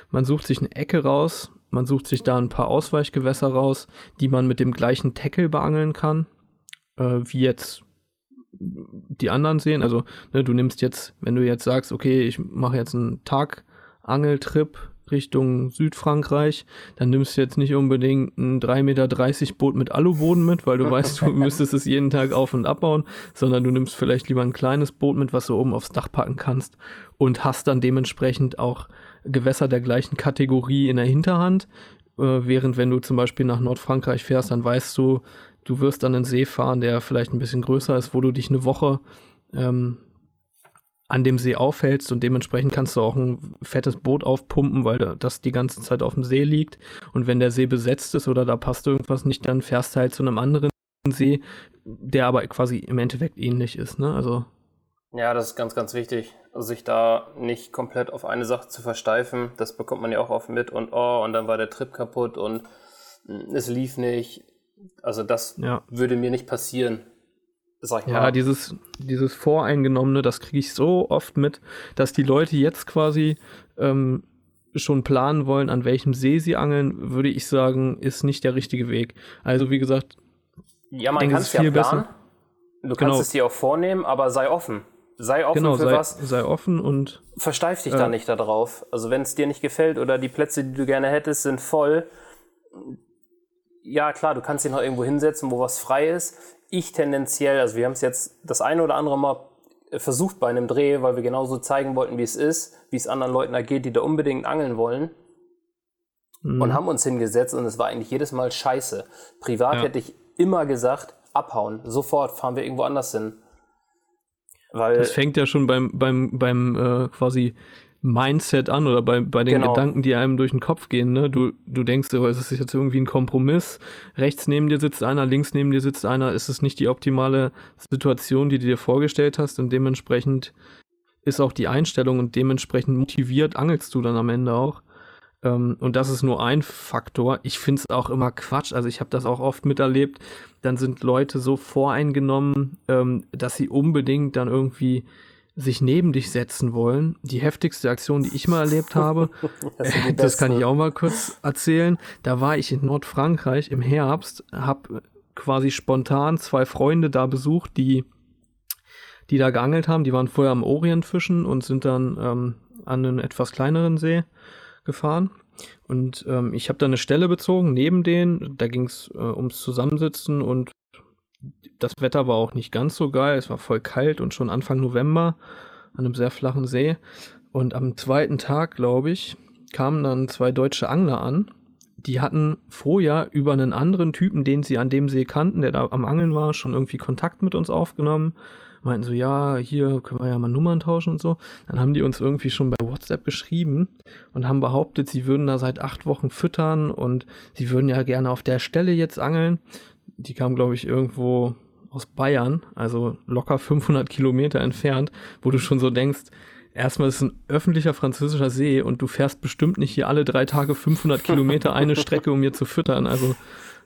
[SPEAKER 1] Man sucht sich eine Ecke raus, man sucht sich da ein paar Ausweichgewässer raus, die man mit dem gleichen Tackle beangeln kann, äh, wie jetzt die anderen sehen. Also, ne, du nimmst jetzt, wenn du jetzt sagst, okay, ich mache jetzt einen Tagangeltrip Richtung Südfrankreich, dann nimmst du jetzt nicht unbedingt ein 3,30 Meter Boot mit Aluboden mit, weil du weißt, du müsstest es jeden Tag auf- und abbauen, sondern du nimmst vielleicht lieber ein kleines Boot mit, was du oben aufs Dach packen kannst und hast dann dementsprechend auch Gewässer der gleichen Kategorie in der Hinterhand. Äh, während wenn du zum Beispiel nach Nordfrankreich fährst, dann weißt du, du wirst an einen See fahren, der vielleicht ein bisschen größer ist, wo du dich eine Woche ähm, an dem See aufhältst und dementsprechend kannst du auch ein fettes Boot aufpumpen, weil da- das die ganze Zeit auf dem See liegt. Und wenn der See besetzt ist oder da passt irgendwas nicht, dann fährst du halt zu einem anderen See, der aber quasi im Endeffekt ähnlich ist. Ne? Also
[SPEAKER 2] Ja, das ist ganz, ganz wichtig. Sich da nicht komplett auf eine Sache zu versteifen, das bekommt man ja auch oft mit und oh, und dann war der Trip kaputt und mm, es lief nicht. Also das
[SPEAKER 1] ja.
[SPEAKER 2] würde mir nicht passieren. Sag ich
[SPEAKER 1] Ja,
[SPEAKER 2] mal.
[SPEAKER 1] dieses, dieses Voreingenommene, das kriege ich so oft mit, dass die Leute jetzt quasi ähm, schon planen wollen, an welchem See sie angeln, würde ich sagen, ist nicht der richtige Weg. Also wie gesagt,
[SPEAKER 2] ja, man kann
[SPEAKER 1] es
[SPEAKER 2] ja
[SPEAKER 1] viel
[SPEAKER 2] planen.
[SPEAKER 1] besser.
[SPEAKER 2] Du kannst
[SPEAKER 1] Genau.
[SPEAKER 2] es dir auch vornehmen, aber sei offen. Sei offen
[SPEAKER 1] genau,
[SPEAKER 2] für
[SPEAKER 1] sei,
[SPEAKER 2] was.
[SPEAKER 1] sei offen und
[SPEAKER 2] Versteif dich
[SPEAKER 1] Ja.
[SPEAKER 2] da nicht darauf. Also wenn es dir nicht gefällt oder die Plätze, die du gerne hättest, sind voll. Ja, klar, du kannst dich noch irgendwo hinsetzen, wo was frei ist. Ich tendenziell, also wir haben es jetzt das eine oder andere Mal äh, versucht bei einem Dreh, weil wir genauso zeigen wollten, wie es ist, wie es anderen Leuten ergeht, die da unbedingt angeln wollen.
[SPEAKER 1] mh,
[SPEAKER 2] Und haben uns hingesetzt und es war eigentlich jedes Mal scheiße. Privat
[SPEAKER 1] Ja.
[SPEAKER 2] hätte ich immer gesagt, abhauen. Sofort fahren wir irgendwo anders hin. Weil
[SPEAKER 1] das fängt ja schon beim, beim, beim äh, quasi Mindset an oder bei, bei den
[SPEAKER 2] Genau.
[SPEAKER 1] Gedanken, die einem durch den Kopf gehen. Ne? Du, du denkst, oh, es ist jetzt irgendwie ein Kompromiss. Rechts neben dir sitzt einer, links neben dir sitzt einer. Ist es nicht die optimale Situation, die du dir vorgestellt hast? Und dementsprechend ist auch die Einstellung und dementsprechend motiviert angelst du dann am Ende auch. Ähm, und das ist nur ein Faktor. Ich finde es auch immer Quatsch. Also ich habe das auch oft miterlebt. Dann sind Leute so voreingenommen, ähm, dass sie unbedingt dann irgendwie sich neben dich setzen wollen. Die heftigste Aktion, die ich mal erlebt habe,
[SPEAKER 2] das,
[SPEAKER 1] das kann ich auch mal kurz erzählen. Da war ich in Nordfrankreich im Herbst, habe quasi spontan zwei Freunde da besucht, die, die da geangelt haben. Die waren vorher am Orient fischen und sind dann ähm, an einen etwas kleineren See gefahren. Und ähm, ich habe da eine Stelle bezogen neben denen. Da ging es äh, ums Zusammensitzen und das Wetter war auch nicht ganz so geil. Es war voll kalt und schon Anfang November an einem sehr flachen See. Und am zweiten Tag, glaube ich, kamen dann zwei deutsche Angler an. Die hatten vorher über einen anderen Typen, den sie an dem See kannten, der da am Angeln war, schon irgendwie Kontakt mit uns aufgenommen. Meinten so, ja, hier können wir ja mal Nummern tauschen und so. Dann haben die uns irgendwie schon bei WhatsApp geschrieben und haben behauptet, sie würden da seit acht Wochen füttern und sie würden ja gerne auf der Stelle jetzt angeln. Die kamen, glaube ich, irgendwo aus Bayern, also locker 500 Kilometer entfernt, wo du schon so denkst, erstmal ist es ein öffentlicher französischer See und du fährst bestimmt nicht hier alle drei Tage 500 Kilometer eine Strecke, um mir zu füttern. Also,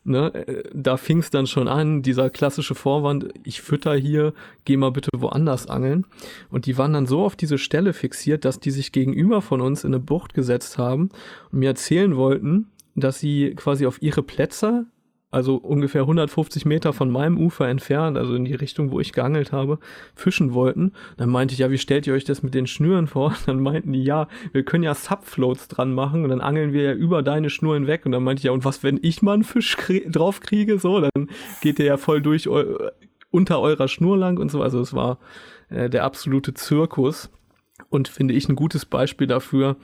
[SPEAKER 1] ne, äh, da fing es dann schon an, dieser klassische Vorwand, ich fütter hier, geh mal bitte woanders angeln. Und die waren dann so auf diese Stelle fixiert, dass die sich gegenüber von uns in eine Bucht gesetzt haben und mir erzählen wollten, dass sie quasi auf ihre Plätze also ungefähr 150 Meter von meinem Ufer entfernt, also in die Richtung, wo ich geangelt habe, fischen wollten. Dann meinte ich, ja, wie stellt ihr euch das mit den Schnüren vor? Dann meinten die, ja, wir können ja Subfloats dran machen und dann angeln wir ja über deine Schnur hinweg. Und dann meinte ich, ja, und was, wenn ich mal einen Fisch drauf kriege? So, dann geht der ja voll durch eu unter eurer Schnur lang und so. Also es war äh, der absolute Zirkus und finde ich ein gutes Beispiel dafür,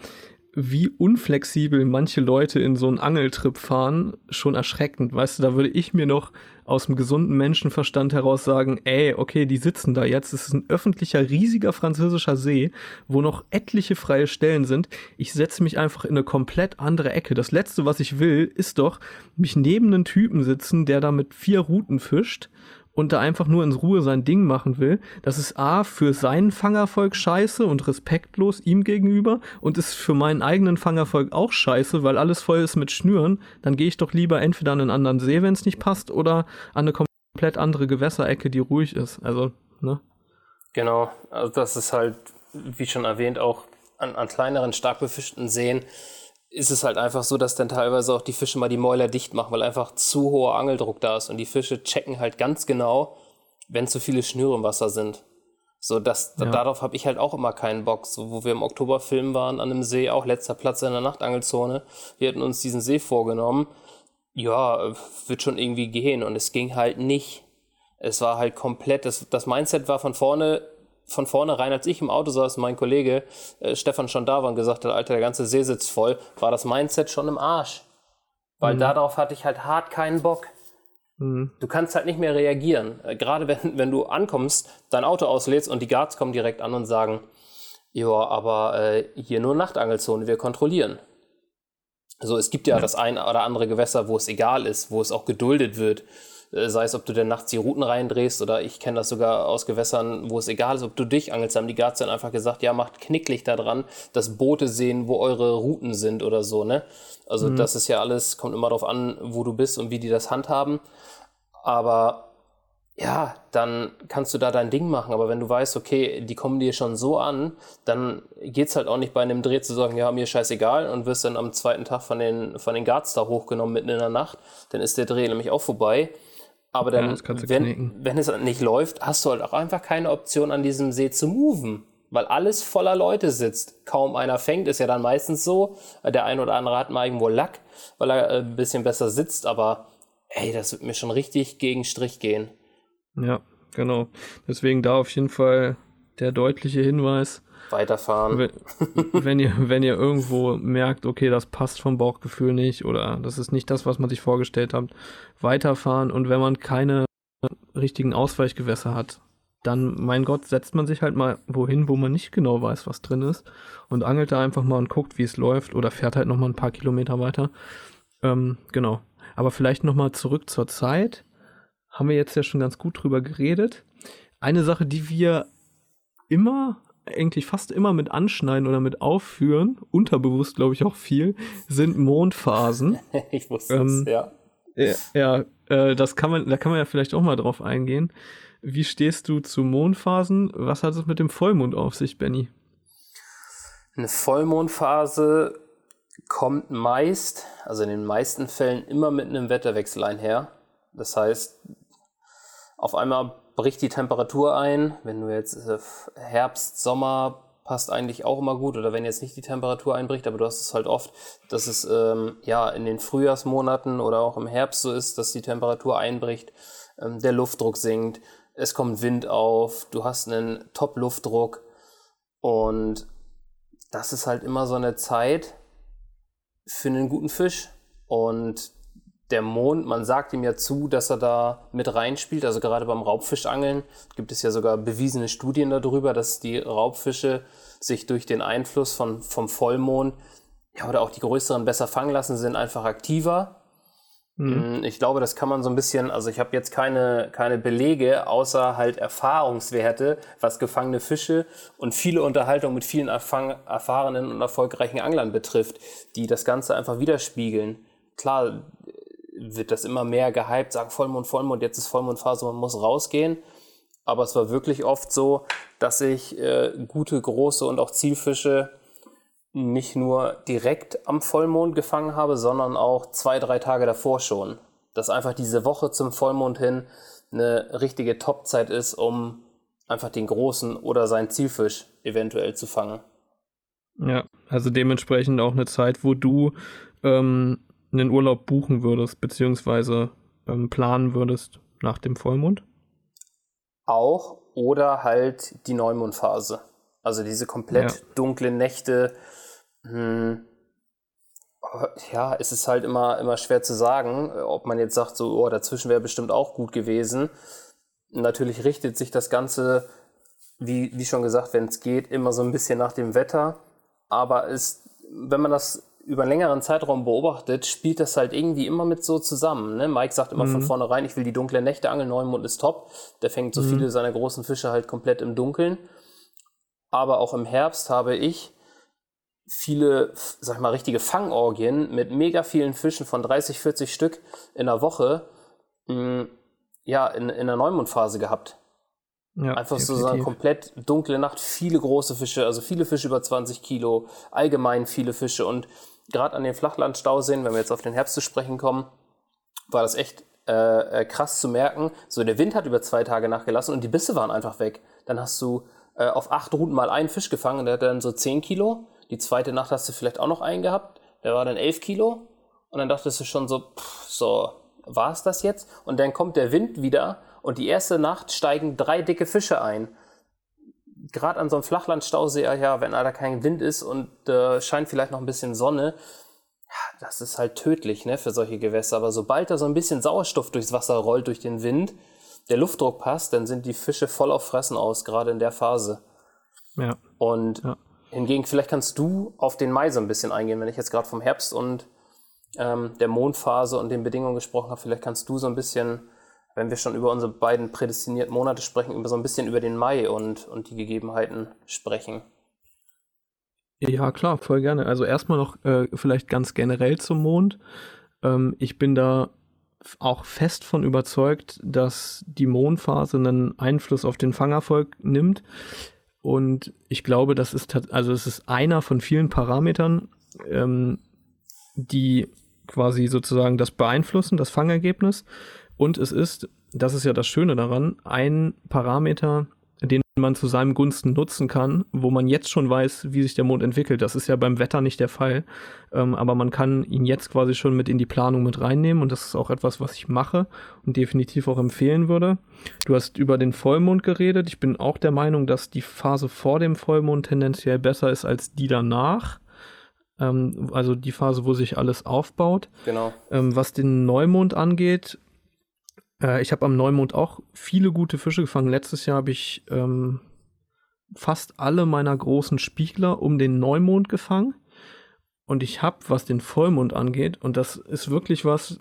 [SPEAKER 1] wie unflexibel manche Leute in so einen Angeltrip fahren, schon erschreckend. Weißt du, da würde ich mir noch aus dem gesunden Menschenverstand heraus sagen, ey, okay, die sitzen da jetzt. Es ist ein öffentlicher, riesiger französischer See, wo noch etliche freie Stellen sind. Ich setze mich einfach in eine komplett andere Ecke. Das letzte, was ich will, ist doch mich neben einen Typen sitzen, der da mit vier Routen fischt und da einfach nur in Ruhe sein Ding machen will, das ist A für seinen Fangerfolg scheiße und respektlos ihm gegenüber und ist für meinen eigenen Fangerfolg auch scheiße, weil alles voll ist mit Schnüren, dann gehe ich doch lieber entweder an einen anderen See, wenn es nicht passt, oder an eine komplett andere Gewässerecke, die ruhig ist. Also, ne?
[SPEAKER 2] Genau, also das ist halt, wie schon erwähnt, auch an, an kleineren, stark befischten Seen ist es halt einfach so, dass dann teilweise auch die Fische mal die Mäuler dicht machen, weil einfach zu hoher Angeldruck da ist und die Fische checken halt ganz genau, wenn zu viele Schnüre im Wasser sind. So, das, ja. darauf habe ich halt auch immer keinen Bock. So, wo wir im Oktober filmen waren an einem See, auch letzter Platz in der Nachtangelzone. Wir hatten uns diesen See vorgenommen. Ja, wird schon irgendwie gehen. Und es ging halt nicht. Es war halt komplett, das, das Mindset war von vorne von vornherein, als ich im Auto saß mein Kollege äh, Stefan schon da war und gesagt hat, Alter, der ganze See sitzt voll, war das Mindset schon im Arsch. Weil mhm. darauf hatte ich halt hart keinen Bock. Mhm. Du kannst halt nicht mehr reagieren. Äh, gerade wenn, wenn du ankommst, dein Auto auslädst und die Guards kommen direkt an und sagen, ja, aber äh, hier nur Nachtangelzone, wir kontrollieren. So, also es gibt ja, ja das ein oder andere Gewässer, wo es egal ist, wo es auch geduldet wird sei es, ob du denn nachts die Routen reindrehst oder ich kenne das sogar aus Gewässern, wo es egal ist, ob du dich angelst, haben die Guards dann einfach gesagt, ja, macht Knicklicht da dran, dass Boote sehen, wo eure Routen sind oder so, ne? Also mhm. das ist ja alles, kommt immer darauf an, wo du bist und wie die das handhaben. Aber ja, dann kannst du da dein Ding machen. Aber wenn du weißt, okay, die kommen dir schon so an, dann geht's halt auch nicht bei einem Dreh zu sagen, ja, mir scheißegal und wirst dann am zweiten Tag von den, von den Guards da hochgenommen mitten in der Nacht. Dann ist der Dreh nämlich auch vorbei. Aber dann, ja, wenn, wenn es nicht läuft, hast du halt auch einfach keine Option, an diesem See zu moven. Weil alles voller Leute sitzt. Kaum einer fängt, ist ja dann meistens so. Der ein oder andere hat mal irgendwo Lack, weil er äh, ein bisschen besser sitzt. Aber ey, das wird mir schon richtig gegen Strich gehen.
[SPEAKER 1] Ja, genau. Deswegen da auf jeden Fall der deutliche Hinweis
[SPEAKER 2] weiterfahren.
[SPEAKER 1] Wenn, wenn, ihr, wenn ihr irgendwo merkt, okay, das passt vom Bauchgefühl nicht oder das ist nicht das, was man sich vorgestellt hat, weiterfahren und wenn man keine richtigen Ausweichgewässer hat, dann, mein Gott, setzt man sich halt mal wohin, wo man nicht genau weiß, was drin ist und angelt da einfach mal und guckt, wie es läuft oder fährt halt nochmal ein paar Kilometer weiter. Ähm, genau. Aber vielleicht nochmal zurück zur Zeit. Haben wir jetzt ja schon ganz gut drüber geredet. Eine Sache, die wir immer eigentlich fast immer mit anschneiden oder mit aufführen, unterbewusst glaube ich auch viel, sind Mondphasen.
[SPEAKER 2] ich wusste ähm, es, ja.
[SPEAKER 1] Ja, äh, das kann man, da kann man ja vielleicht auch mal drauf eingehen. Wie stehst du zu Mondphasen? Was hat es mit dem Vollmond auf sich, Benny?
[SPEAKER 2] Eine Vollmondphase kommt meist, also in den meisten Fällen immer mit einem Wetterwechsel einher. Das heißt, auf einmal bricht die Temperatur ein. Wenn du jetzt äh, Herbst, Sommer passt eigentlich auch immer gut. Oder wenn jetzt nicht die Temperatur einbricht, aber du hast es halt oft, dass es ähm, ja in den Frühjahrsmonaten oder auch im Herbst so ist, dass die Temperatur einbricht, ähm, der Luftdruck sinkt, es kommt Wind auf, du hast einen Top-Luftdruck. Und das ist halt immer so eine Zeit für einen guten Fisch. Und der Mond, man sagt ihm ja zu, dass er da mit reinspielt. Also gerade beim Raubfischangeln gibt es ja sogar bewiesene Studien darüber, dass die Raubfische sich durch den Einfluss von, vom Vollmond ja, oder auch die größeren besser fangen lassen, sind einfach aktiver. Mhm. Ich glaube, das kann man so ein bisschen, also ich habe jetzt keine, keine Belege, außer halt Erfahrungswerte, was gefangene Fische und viele Unterhaltungen mit vielen erfahrenen und erfolgreichen Anglern betrifft, die das Ganze einfach widerspiegeln. Klar, wird das immer mehr gehypt, sagen Vollmond, Vollmond, jetzt ist Vollmondphase, man muss rausgehen. Aber es war wirklich oft so, dass ich äh, gute, große und auch Zielfische nicht nur direkt am Vollmond gefangen habe, sondern auch zwei, drei Tage davor schon. Dass einfach diese Woche zum Vollmond hin eine richtige Topzeit ist, um einfach den großen oder seinen Zielfisch eventuell zu fangen.
[SPEAKER 1] Ja, also dementsprechend auch eine Zeit, wo du ähm, einen Urlaub buchen würdest, beziehungsweise ähm, planen würdest nach dem Vollmond?
[SPEAKER 2] Auch oder halt die Neumondphase. Also diese komplett ja. dunklen Nächte. Hm, ja, es ist halt immer, immer schwer zu sagen, ob man jetzt sagt, so, oh, dazwischen wäre bestimmt auch gut gewesen. Natürlich richtet sich das Ganze, wie, wie schon gesagt, wenn es geht, immer so ein bisschen nach dem Wetter. Aber es, wenn man das über einen längeren Zeitraum beobachtet, spielt das halt irgendwie immer mit so zusammen. Ne? Mike sagt immer mhm. von vornherein, ich will die dunkle Nächte angeln, Neumond ist top. Der fängt so mhm. viele seiner großen Fische halt komplett im Dunkeln. Aber auch im Herbst habe ich viele, sag ich mal, richtige Fangorgien mit mega vielen Fischen von 30, 40 Stück in der Woche, mh, mm, ja, in, in der Neumondphase gehabt. Ja, Einfach definitiv. so eine komplett dunkle Nacht, viele große Fische, also viele Fische über 20 Kilo, allgemein viele Fische und gerade an den Flachlandstauseen, wenn wir jetzt auf den Herbst zu sprechen kommen, war das echt äh, äh, krass zu merken. So, der Wind hat über zwei Tage nachgelassen und die Bisse waren einfach weg. Dann hast du äh, auf acht Routen mal einen Fisch gefangen, der hat dann so 10 Kilo. Die zweite Nacht hast du vielleicht auch noch einen gehabt, der war dann 11 Kilo. Und dann dachtest du schon so, pff, so, war es das jetzt? Und dann kommt der Wind wieder und die erste Nacht steigen drei dicke Fische ein gerade an so einem Flachlandstausee, ja, wenn da kein Wind ist und äh, scheint vielleicht noch ein bisschen Sonne, ja, das ist halt tödlich ne, für solche Gewässer. Aber sobald da so ein bisschen Sauerstoff durchs Wasser rollt, durch den Wind, der Luftdruck passt, dann sind die Fische voll auf Fressen aus, gerade in der Phase. Ja. Und ja. hingegen, vielleicht kannst du auf den Mai so ein bisschen eingehen, wenn ich jetzt gerade vom Herbst und ähm, der Mondphase und den Bedingungen gesprochen habe, vielleicht kannst du so ein bisschen wenn wir schon über unsere beiden prädestinierten Monate sprechen, über so ein bisschen über den Mai und, und die Gegebenheiten sprechen.
[SPEAKER 1] Ja, klar, voll gerne. Also erstmal noch äh, vielleicht ganz generell zum Mond. Ähm, ich bin da auch fest von überzeugt, dass die Mondphase einen Einfluss auf den Fangerfolg nimmt. Und ich glaube, das ist also es ist einer von vielen Parametern, ähm, die quasi sozusagen das beeinflussen, das Fangergebnis. Und es ist, das ist ja das Schöne daran, ein Parameter, den man zu seinem Gunsten nutzen kann, wo man jetzt schon weiß, wie sich der Mond entwickelt. Das ist ja beim Wetter nicht der Fall. Ähm, aber man kann ihn jetzt quasi schon mit in die Planung mit reinnehmen und das ist auch etwas, was ich mache und definitiv auch empfehlen würde. Du hast über den Vollmond geredet. Ich bin auch der Meinung, dass die Phase vor dem Vollmond tendenziell besser ist als die danach. Ähm, also die Phase, wo sich alles aufbaut.
[SPEAKER 2] Genau.
[SPEAKER 1] Ähm, was den Neumond angeht, äh, ich habe am Neumond auch viele gute Fische gefangen. Letztes Jahr habe ich ähm, fast alle meiner großen Spiegler um den Neumond gefangen. Und ich habe, was den Vollmond angeht, und das ist wirklich was,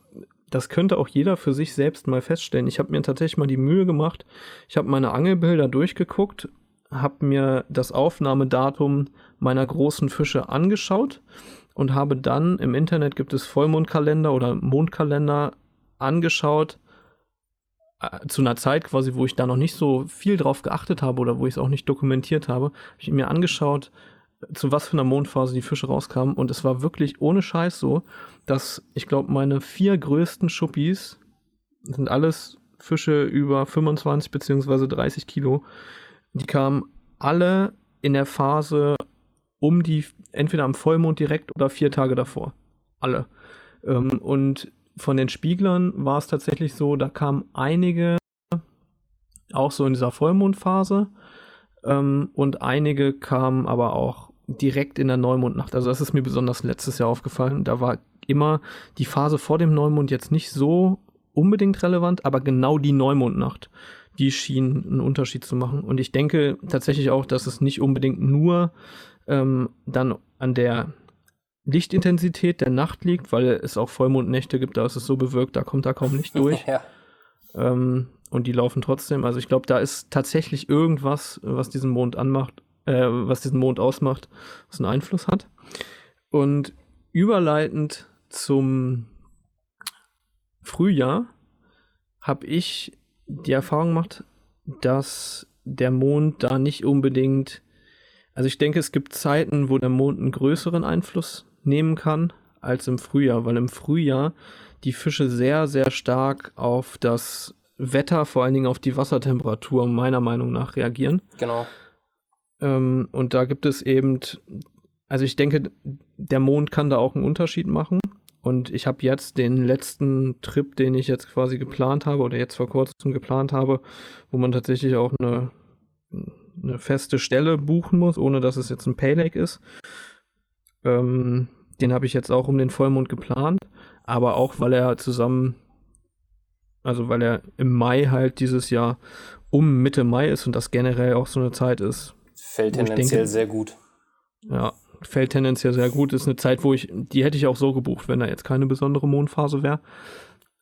[SPEAKER 1] das könnte auch jeder für sich selbst mal feststellen. Ich habe mir tatsächlich mal die Mühe gemacht. Ich habe meine Angelbilder durchgeguckt, habe mir das Aufnahmedatum meiner großen Fische angeschaut und habe dann im Internet gibt es Vollmondkalender oder Mondkalender angeschaut, zu einer Zeit quasi, wo ich da noch nicht so viel drauf geachtet habe oder wo ich es auch nicht dokumentiert habe, habe ich mir angeschaut, zu was für einer Mondphase die Fische rauskamen. Und es war wirklich ohne Scheiß so, dass ich glaube, meine vier größten Schuppis sind alles Fische über 25 beziehungsweise 30 Kilo. Die kamen alle in der Phase um die, entweder am Vollmond direkt oder vier Tage davor. Alle. Ähm, und von den Spieglern war es tatsächlich so, da kamen einige auch so in dieser Vollmondphase ähm, und einige kamen aber auch direkt in der Neumondnacht. Also das ist mir besonders letztes Jahr aufgefallen. Da war immer die Phase vor dem Neumond jetzt nicht so unbedingt relevant, aber genau die Neumondnacht, die schien einen Unterschied zu machen. Und ich denke tatsächlich auch, dass es nicht unbedingt nur ähm, dann an der Lichtintensität der Nacht liegt, weil es auch Vollmondnächte gibt, da ist es so bewölkt, da kommt da kaum Licht durch. ja. ähm, und die laufen trotzdem. Also ich glaube, da ist tatsächlich irgendwas, was diesen Mond anmacht, äh, was diesen Mond ausmacht, was einen Einfluss hat. Und überleitend zum Frühjahr habe ich die Erfahrung gemacht, dass der Mond da nicht unbedingt also ich denke, es gibt Zeiten, wo der Mond einen größeren Einfluss nehmen kann als im Frühjahr, weil im Frühjahr die Fische sehr, sehr stark auf das Wetter, vor allen Dingen auf die Wassertemperatur meiner Meinung nach reagieren.
[SPEAKER 2] Genau.
[SPEAKER 1] Ähm, und da gibt es eben, also ich denke, der Mond kann da auch einen Unterschied machen. Und ich habe jetzt den letzten Trip, den ich jetzt quasi geplant habe oder jetzt vor kurzem geplant habe, wo man tatsächlich auch eine, eine feste Stelle buchen muss, ohne dass es jetzt ein Paylake ist. Ähm, den habe ich jetzt auch um den Vollmond geplant, aber auch weil er zusammen, also weil er im Mai halt dieses Jahr um Mitte Mai ist und das generell auch so eine Zeit ist.
[SPEAKER 2] Fällt tendenziell denke, sehr gut.
[SPEAKER 1] Ja, fällt tendenziell sehr gut. Ist eine Zeit, wo ich, die hätte ich auch so gebucht, wenn da jetzt keine besondere Mondphase wäre.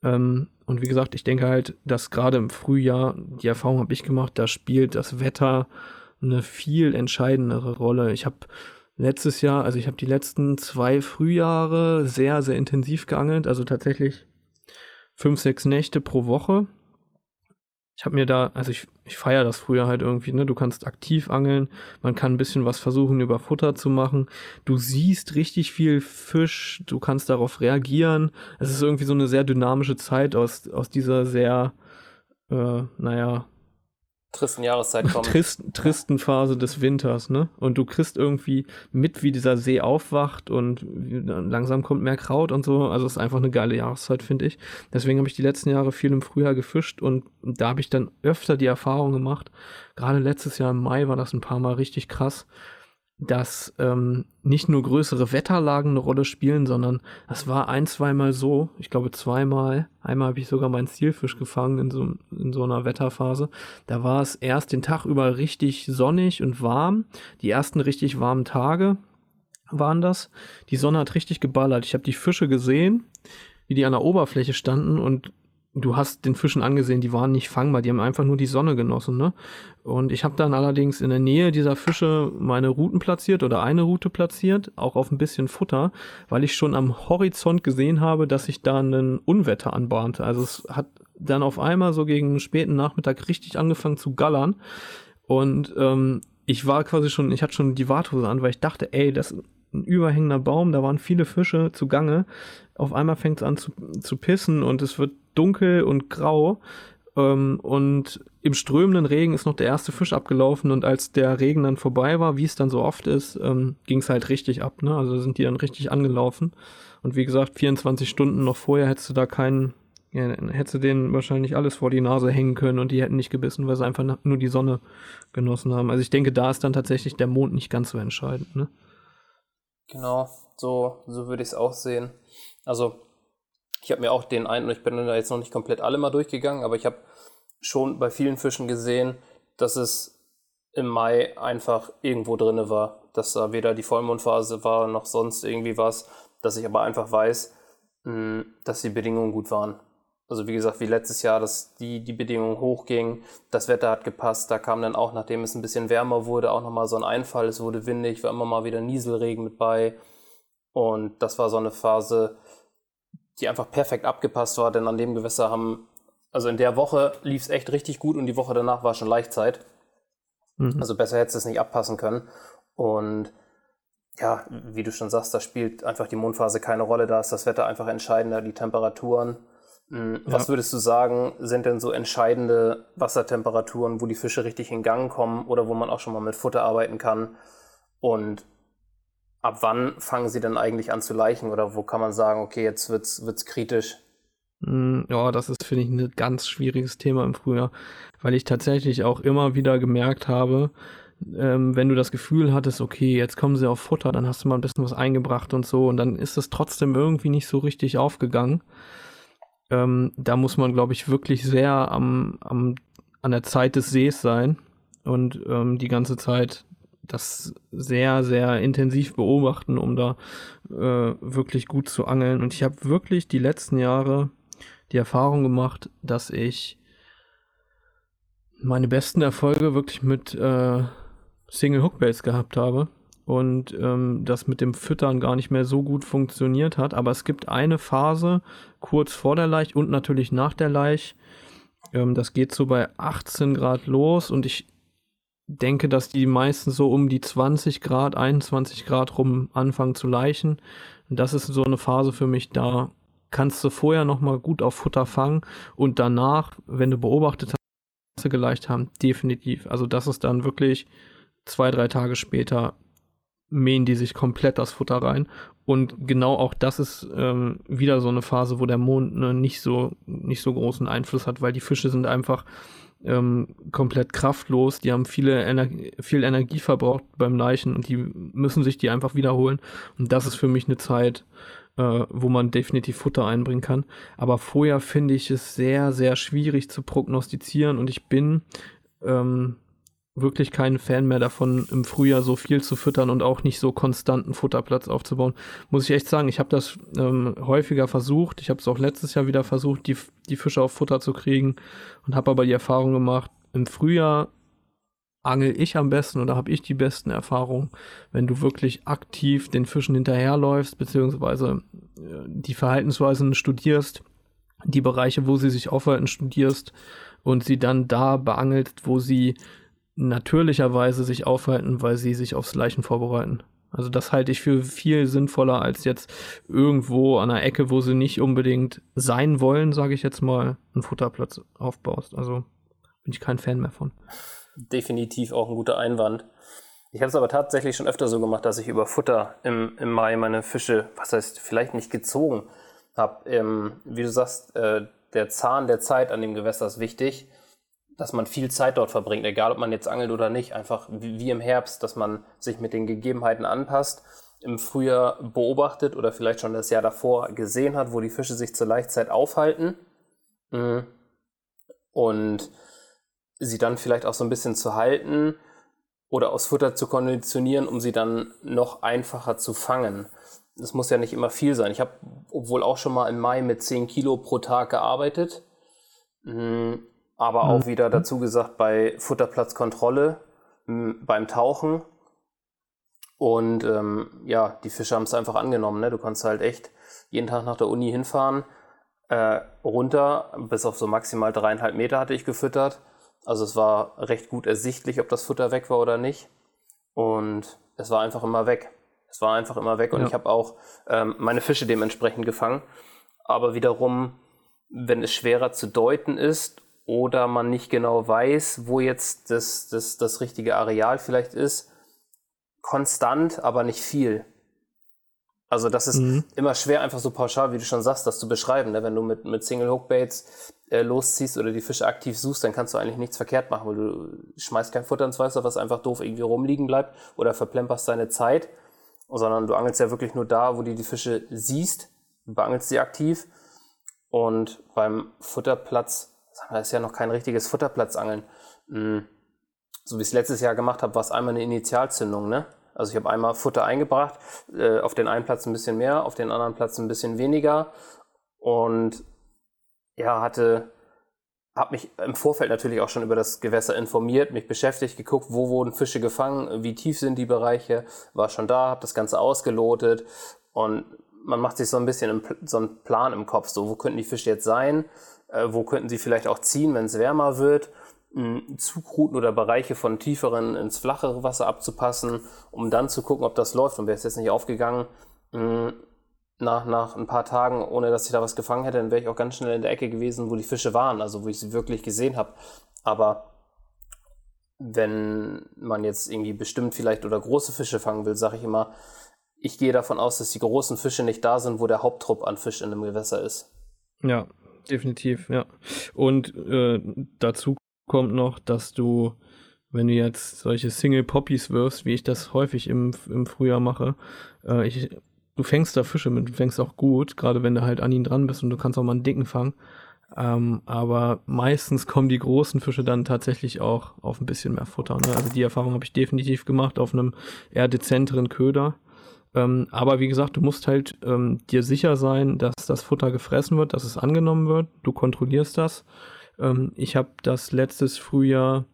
[SPEAKER 1] Ähm, und wie gesagt, ich denke halt, dass gerade im Frühjahr, die Erfahrung habe ich gemacht, da spielt das Wetter eine viel entscheidendere Rolle. Ich habe letztes Jahr, also ich habe die letzten zwei Frühjahre sehr, sehr intensiv geangelt, also tatsächlich fünf, sechs Nächte pro Woche ich habe mir da, also ich, ich feiere das früher halt irgendwie, ne? Du kannst aktiv angeln, man kann ein bisschen was versuchen, über Futter zu machen. Du siehst richtig viel Fisch, du kannst darauf reagieren. Es ist irgendwie so eine sehr dynamische Zeit aus, aus dieser sehr, äh, naja,
[SPEAKER 2] tristen Jahreszeit kommt.
[SPEAKER 1] Trist, tristen Phase des Winters, ne? Und du kriegst irgendwie mit, wie dieser See aufwacht und langsam kommt mehr Kraut und so. Also es ist einfach eine geile Jahreszeit, finde ich. Deswegen habe ich die letzten Jahre viel im Frühjahr gefischt und da habe ich dann öfter die Erfahrung gemacht. Gerade letztes Jahr im Mai war das ein paar Mal richtig krass dass ähm, nicht nur größere Wetterlagen eine Rolle spielen, sondern es war ein, zweimal so, ich glaube zweimal, einmal habe ich sogar meinen Zielfisch gefangen in so, in so einer Wetterphase. Da war es erst den Tag über richtig sonnig und warm, die ersten richtig warmen Tage waren das. Die Sonne hat richtig geballert. Ich habe die Fische gesehen, wie die an der Oberfläche standen und du hast den Fischen angesehen, die waren nicht fangbar, die haben einfach nur die Sonne genossen, ne? Und ich habe dann allerdings in der Nähe dieser Fische meine Routen platziert oder eine Route platziert, auch auf ein bisschen Futter, weil ich schon am Horizont gesehen habe, dass sich da ein Unwetter anbahnte. Also es hat dann auf einmal so gegen späten Nachmittag richtig angefangen zu gallern und ähm, ich war quasi schon, ich hatte schon die Warthose an, weil ich dachte, ey, das ist ein überhängender Baum, da waren viele Fische zugange. Auf einmal fängt es an zu, zu pissen und es wird dunkel und grau. Ähm, und im strömenden Regen ist noch der erste Fisch abgelaufen und als der Regen dann vorbei war, wie es dann so oft ist, ähm, ging es halt richtig ab. Ne? Also sind die dann richtig angelaufen. Und wie gesagt, 24 Stunden noch vorher hättest du da keinen, ja, hättest du denen wahrscheinlich alles vor die Nase hängen können und die hätten nicht gebissen, weil sie einfach nur die Sonne genossen haben. Also ich denke, da ist dann tatsächlich der Mond nicht ganz so entscheidend. Ne?
[SPEAKER 2] Genau, so, so würde ich es auch sehen. Also ich habe mir auch den einen, ich bin da jetzt noch nicht komplett alle mal durchgegangen, aber ich habe schon bei vielen Fischen gesehen, dass es im Mai einfach irgendwo drinne war. Dass da weder die Vollmondphase war noch sonst irgendwie was. Dass ich aber einfach weiß, hm, dass die Bedingungen gut waren. Also wie gesagt, wie letztes Jahr, dass die, die Bedingungen hochgingen, das Wetter hat gepasst, da kam dann auch, nachdem es ein bisschen wärmer wurde, auch nochmal so ein Einfall, es wurde windig, war immer mal wieder Nieselregen mit bei. Und das war so eine Phase, die einfach perfekt abgepasst war, denn an dem Gewässer haben, also in der Woche lief es echt richtig gut und die Woche danach war schon Leichtzeit. Mhm. Also besser hätte es nicht abpassen können. Und ja, wie du schon sagst, da spielt einfach die Mondphase keine Rolle, da ist das Wetter einfach entscheidender, die Temperaturen. Mhm. Was ja. würdest du sagen, sind denn so entscheidende Wassertemperaturen, wo die Fische richtig in Gang kommen oder wo man auch schon mal mit Futter arbeiten kann? Und ab wann fangen sie denn eigentlich an zu leichen oder wo kann man sagen, okay, jetzt wird's, wird's kritisch?
[SPEAKER 1] Mm, ja, das ist, finde ich, ein ganz schwieriges Thema im Frühjahr, weil ich tatsächlich auch immer wieder gemerkt habe, ähm, wenn du das Gefühl hattest, okay, jetzt kommen sie auf Futter, dann hast du mal ein bisschen was eingebracht und so und dann ist es trotzdem irgendwie nicht so richtig aufgegangen. Ähm, da muss man, glaube ich, wirklich sehr am, am, an der Zeit des Sees sein und ähm, die ganze Zeit das sehr, sehr intensiv beobachten, um da äh, wirklich gut zu angeln. Und ich habe wirklich die letzten Jahre die Erfahrung gemacht, dass ich meine besten Erfolge wirklich mit äh, Single Hookbaits gehabt habe und ähm, das mit dem Füttern gar nicht mehr so gut funktioniert hat. Aber es gibt eine Phase kurz vor der Laich und natürlich nach der Laich. Ähm, das geht so bei 18 Grad los und ich denke, dass die meisten so um die 20 Grad, 21 Grad rum anfangen zu leichen. Und das ist so eine Phase für mich, da kannst du vorher nochmal gut auf Futter fangen und danach, wenn du beobachtet hast, was sie geleicht haben, definitiv. Also das ist dann wirklich zwei, drei Tage später mähen die sich komplett das Futter rein. Und genau auch das ist ähm, wieder so eine Phase, wo der Mond ne, nicht so nicht so großen Einfluss hat, weil die Fische sind einfach ähm, komplett kraftlos. Die haben viele Ener viel Energie verbraucht beim Leichen und die müssen sich die einfach wiederholen. Und das ist für mich eine Zeit, äh, wo man definitiv Futter einbringen kann. Aber vorher finde ich es sehr, sehr schwierig zu prognostizieren und ich bin ähm, wirklich kein Fan mehr davon, im Frühjahr so viel zu füttern und auch nicht so konstanten Futterplatz aufzubauen. Muss ich echt sagen, ich habe das ähm, häufiger versucht. Ich habe es auch letztes Jahr wieder versucht, die, die Fische auf Futter zu kriegen und habe aber die Erfahrung gemacht, im Frühjahr angel ich am besten oder habe ich die besten Erfahrungen, wenn du wirklich aktiv den Fischen hinterherläufst, beziehungsweise äh, die Verhaltensweisen studierst, die Bereiche, wo sie sich aufhalten, studierst und sie dann da beangelst, wo sie natürlicherweise sich aufhalten, weil sie sich aufs Leichen vorbereiten. Also das halte ich für viel sinnvoller als jetzt irgendwo an einer Ecke, wo sie nicht unbedingt sein wollen, sage ich jetzt mal, einen Futterplatz aufbaust. Also bin ich kein Fan mehr von.
[SPEAKER 2] Definitiv auch ein guter Einwand. Ich habe es aber tatsächlich schon öfter so gemacht, dass ich über Futter im, im Mai meine Fische, was heißt, vielleicht nicht gezogen habe. Ähm, wie du sagst, äh, der Zahn der Zeit an dem Gewässer ist wichtig dass man viel Zeit dort verbringt, egal ob man jetzt angelt oder nicht, einfach wie, im Herbst, dass man sich mit den Gegebenheiten anpasst, im Frühjahr beobachtet oder vielleicht schon das Jahr davor gesehen hat, wo die Fische sich zur Leichtzeit aufhalten mhm. und sie dann vielleicht auch so ein bisschen zu halten oder aus Futter zu konditionieren, um sie dann noch einfacher zu fangen. Das muss ja nicht immer viel sein. Ich habe obwohl auch schon mal im Mai mit 10 Kilo pro Tag gearbeitet. Aber auch mhm. wieder dazu gesagt bei Futterplatzkontrolle beim Tauchen. Und ähm, ja, die Fische haben es einfach angenommen. Ne? Du kannst halt echt jeden Tag nach der Uni hinfahren, äh, runter, bis auf so maximal dreieinhalb Meter hatte ich gefüttert. Also es war recht gut ersichtlich, ob das Futter weg war oder nicht. Und es war einfach immer weg. Es war einfach immer weg und ja. ich habe auch ähm, meine Fische dementsprechend gefangen. Aber wiederum, wenn es schwerer zu deuten ist oder man nicht genau weiß, wo jetzt das, das, das richtige Areal vielleicht ist. Konstant, aber nicht viel. Also das ist mhm. immer schwer, einfach so pauschal, wie du schon sagst, das zu beschreiben. Ne? Wenn du mit, mit Single Hook Baits äh, losziehst oder die Fische aktiv suchst, dann kannst du eigentlich nichts verkehrt machen, weil du schmeißt kein Futter ins Wasser, was einfach doof irgendwie rumliegen bleibt oder verplemperst deine Zeit, sondern du angelst ja wirklich nur da, wo du die Fische siehst, du beangelst sie aktiv und beim Futterplatz da ist ja noch kein richtiges Futterplatzangeln. Hm. So wie ich es letztes Jahr gemacht habe, war es einmal eine Initialzündung, ne? Also ich habe einmal Futter eingebracht, äh, auf den einen Platz ein bisschen mehr, auf den anderen Platz ein bisschen weniger und ja, hatte habe mich im Vorfeld natürlich auch schon über das Gewässer informiert, mich beschäftigt, geguckt, wo wurden Fische gefangen, wie tief sind die Bereiche, war schon da, habe das Ganze ausgelotet und man macht sich so ein bisschen so einen Plan im Kopf, so wo könnten die Fische jetzt sein, äh, wo könnten sie vielleicht auch ziehen, wenn es wärmer wird? Zugrouten oder Bereiche von tieferen ins flachere Wasser abzupassen, um dann zu gucken, ob das läuft. Und wäre es jetzt nicht aufgegangen, nach, nach ein paar Tagen, ohne dass ich da was gefangen hätte, dann wäre ich auch ganz schnell in der Ecke gewesen, wo die Fische waren, also wo ich sie wirklich gesehen habe. Aber wenn man jetzt irgendwie bestimmt vielleicht oder große Fische fangen will, sage ich immer, ich gehe davon aus, dass die großen Fische nicht da sind, wo der Haupttrupp an Fisch in einem Gewässer ist.
[SPEAKER 1] Ja, definitiv, ja. Und äh, dazu kommt noch, dass du, wenn du jetzt solche Single Poppies wirfst, wie ich das häufig im, im Frühjahr mache, äh, ich, du fängst da Fische mit, du fängst auch gut, gerade wenn du halt an ihn dran bist und du kannst auch mal einen dicken fangen. Ähm, aber meistens kommen die großen Fische dann tatsächlich auch auf ein bisschen mehr Futter. Ne? Also die Erfahrung habe ich definitiv gemacht auf einem eher dezenteren Köder. Ähm, aber wie gesagt, du musst halt ähm, dir sicher sein, dass das Futter gefressen wird, dass es angenommen wird. Du kontrollierst das. Ähm, ich habe das letztes Frühjahr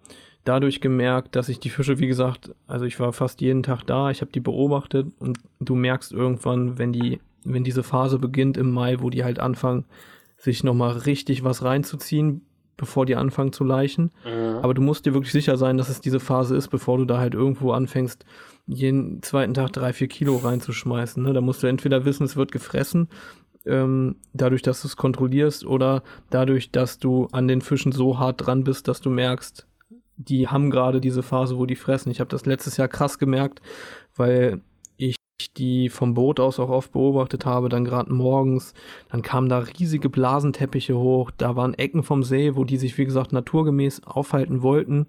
[SPEAKER 1] dadurch gemerkt, dass ich die Fische, wie gesagt, also ich war fast jeden Tag da, ich habe die beobachtet und du merkst irgendwann, wenn die, wenn diese Phase beginnt im Mai, wo die halt anfangen, sich nochmal richtig was reinzuziehen, bevor die anfangen zu leichen. Mhm. Aber du musst dir wirklich sicher sein, dass es diese Phase ist, bevor du da halt irgendwo anfängst, jeden zweiten Tag drei, vier Kilo reinzuschmeißen. Ne? Da musst du entweder wissen, es wird gefressen, äh, ähm, dadurch, dass du es kontrollierst oder dadurch, dass du an den Fischen so hart dran bist, dass du merkst, die haben gerade diese Phase, wo die fressen. Ich habe das letztes Jahr krass gemerkt, weil ich die vom Boot aus auch oft beobachtet habe, dann gerade morgens, dann kamen da riesige Blasenteppiche hoch, da waren Ecken vom See, wo die sich, wie gesagt, naturgemäß aufhalten wollten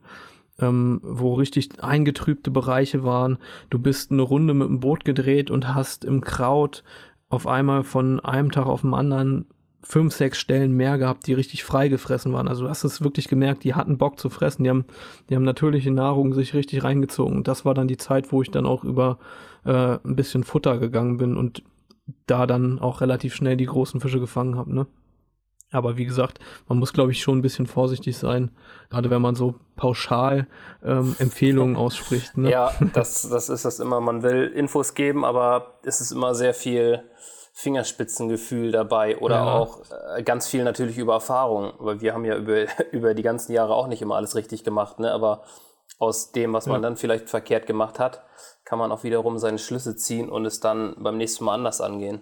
[SPEAKER 1] ähm, wo richtig eingetrübte Bereiche waren. Du bist eine Runde mit dem Boot gedreht und hast im Kraut auf einmal von einem Tag auf den anderen fünf, sechs Stellen mehr gehabt, die richtig frei gefressen waren. Also du hast es wirklich gemerkt, die hatten Bock zu fressen. Die haben, die haben natürliche Nahrung sich richtig reingezogen. Das war dann die Zeit, wo ich dann auch über äh, ein bisschen Futter gegangen bin und da dann auch relativ schnell die großen Fische gefangen habe. Ne? Aber wie gesagt, man muss, glaube ich, schon ein bisschen vorsichtig sein, gerade wenn man so pauschal ähm, Empfehlungen ausspricht. Ne?
[SPEAKER 2] Ja, das, das ist das immer. Man will Infos geben, aber es ist immer sehr viel Fingerspitzengefühl dabei oder ja. auch äh, ganz viel natürlich über Erfahrung, weil wir haben ja über, über die ganzen Jahre auch nicht immer alles richtig gemacht, ne? aber aus dem, was man ja. dann vielleicht verkehrt gemacht hat, kann man auch wiederum seine Schlüsse ziehen und es dann beim nächsten Mal anders angehen.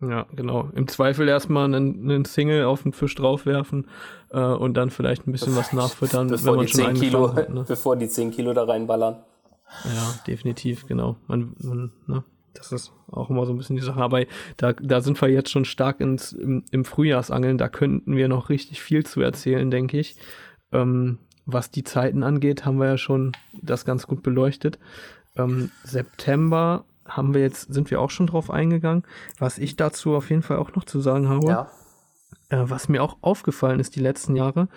[SPEAKER 1] Ja, genau. Im Zweifel erstmal einen, einen Single auf den Fisch draufwerfen äh, und dann vielleicht ein bisschen was nachfüttern,
[SPEAKER 2] bevor wenn man schon 10 Kilo, hat, ne? Bevor die 10 Kilo da reinballern.
[SPEAKER 1] Ja, definitiv, genau. Man, man, ne? Das ist auch immer so ein bisschen die Sache. Aber da, da sind wir jetzt schon stark ins, im, im Frühjahrsangeln. Da könnten wir noch richtig viel zu erzählen, denke ich. Ähm, was die Zeiten angeht, haben wir ja schon das ganz gut beleuchtet. Ähm, September haben wir jetzt, sind wir auch schon drauf eingegangen. Was ich dazu auf jeden Fall auch noch zu sagen habe, ja. äh, was mir auch aufgefallen ist die letzten Jahre,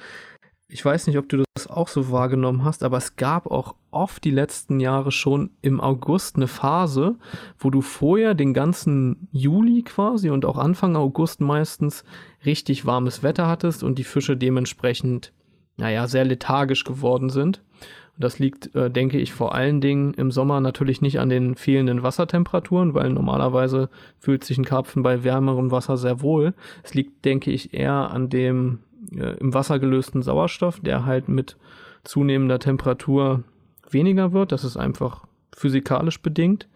[SPEAKER 1] ich weiß nicht, ob du das auch so wahrgenommen hast, aber es gab auch oft die letzten Jahre schon im August eine Phase, wo du vorher den ganzen Juli quasi und auch Anfang August meistens richtig warmes Wetter hattest und die Fische dementsprechend, naja, sehr lethargisch geworden sind. Das liegt, äh, denke ich, vor allen Dingen im Sommer natürlich nicht an den fehlenden Wassertemperaturen, weil normalerweise fühlt sich ein Karpfen bei wärmerem Wasser sehr wohl. Es liegt, denke ich, eher an dem äh, im Wasser gelösten Sauerstoff, der halt mit zunehmender Temperatur weniger wird. Das ist einfach physikalisch bedingt.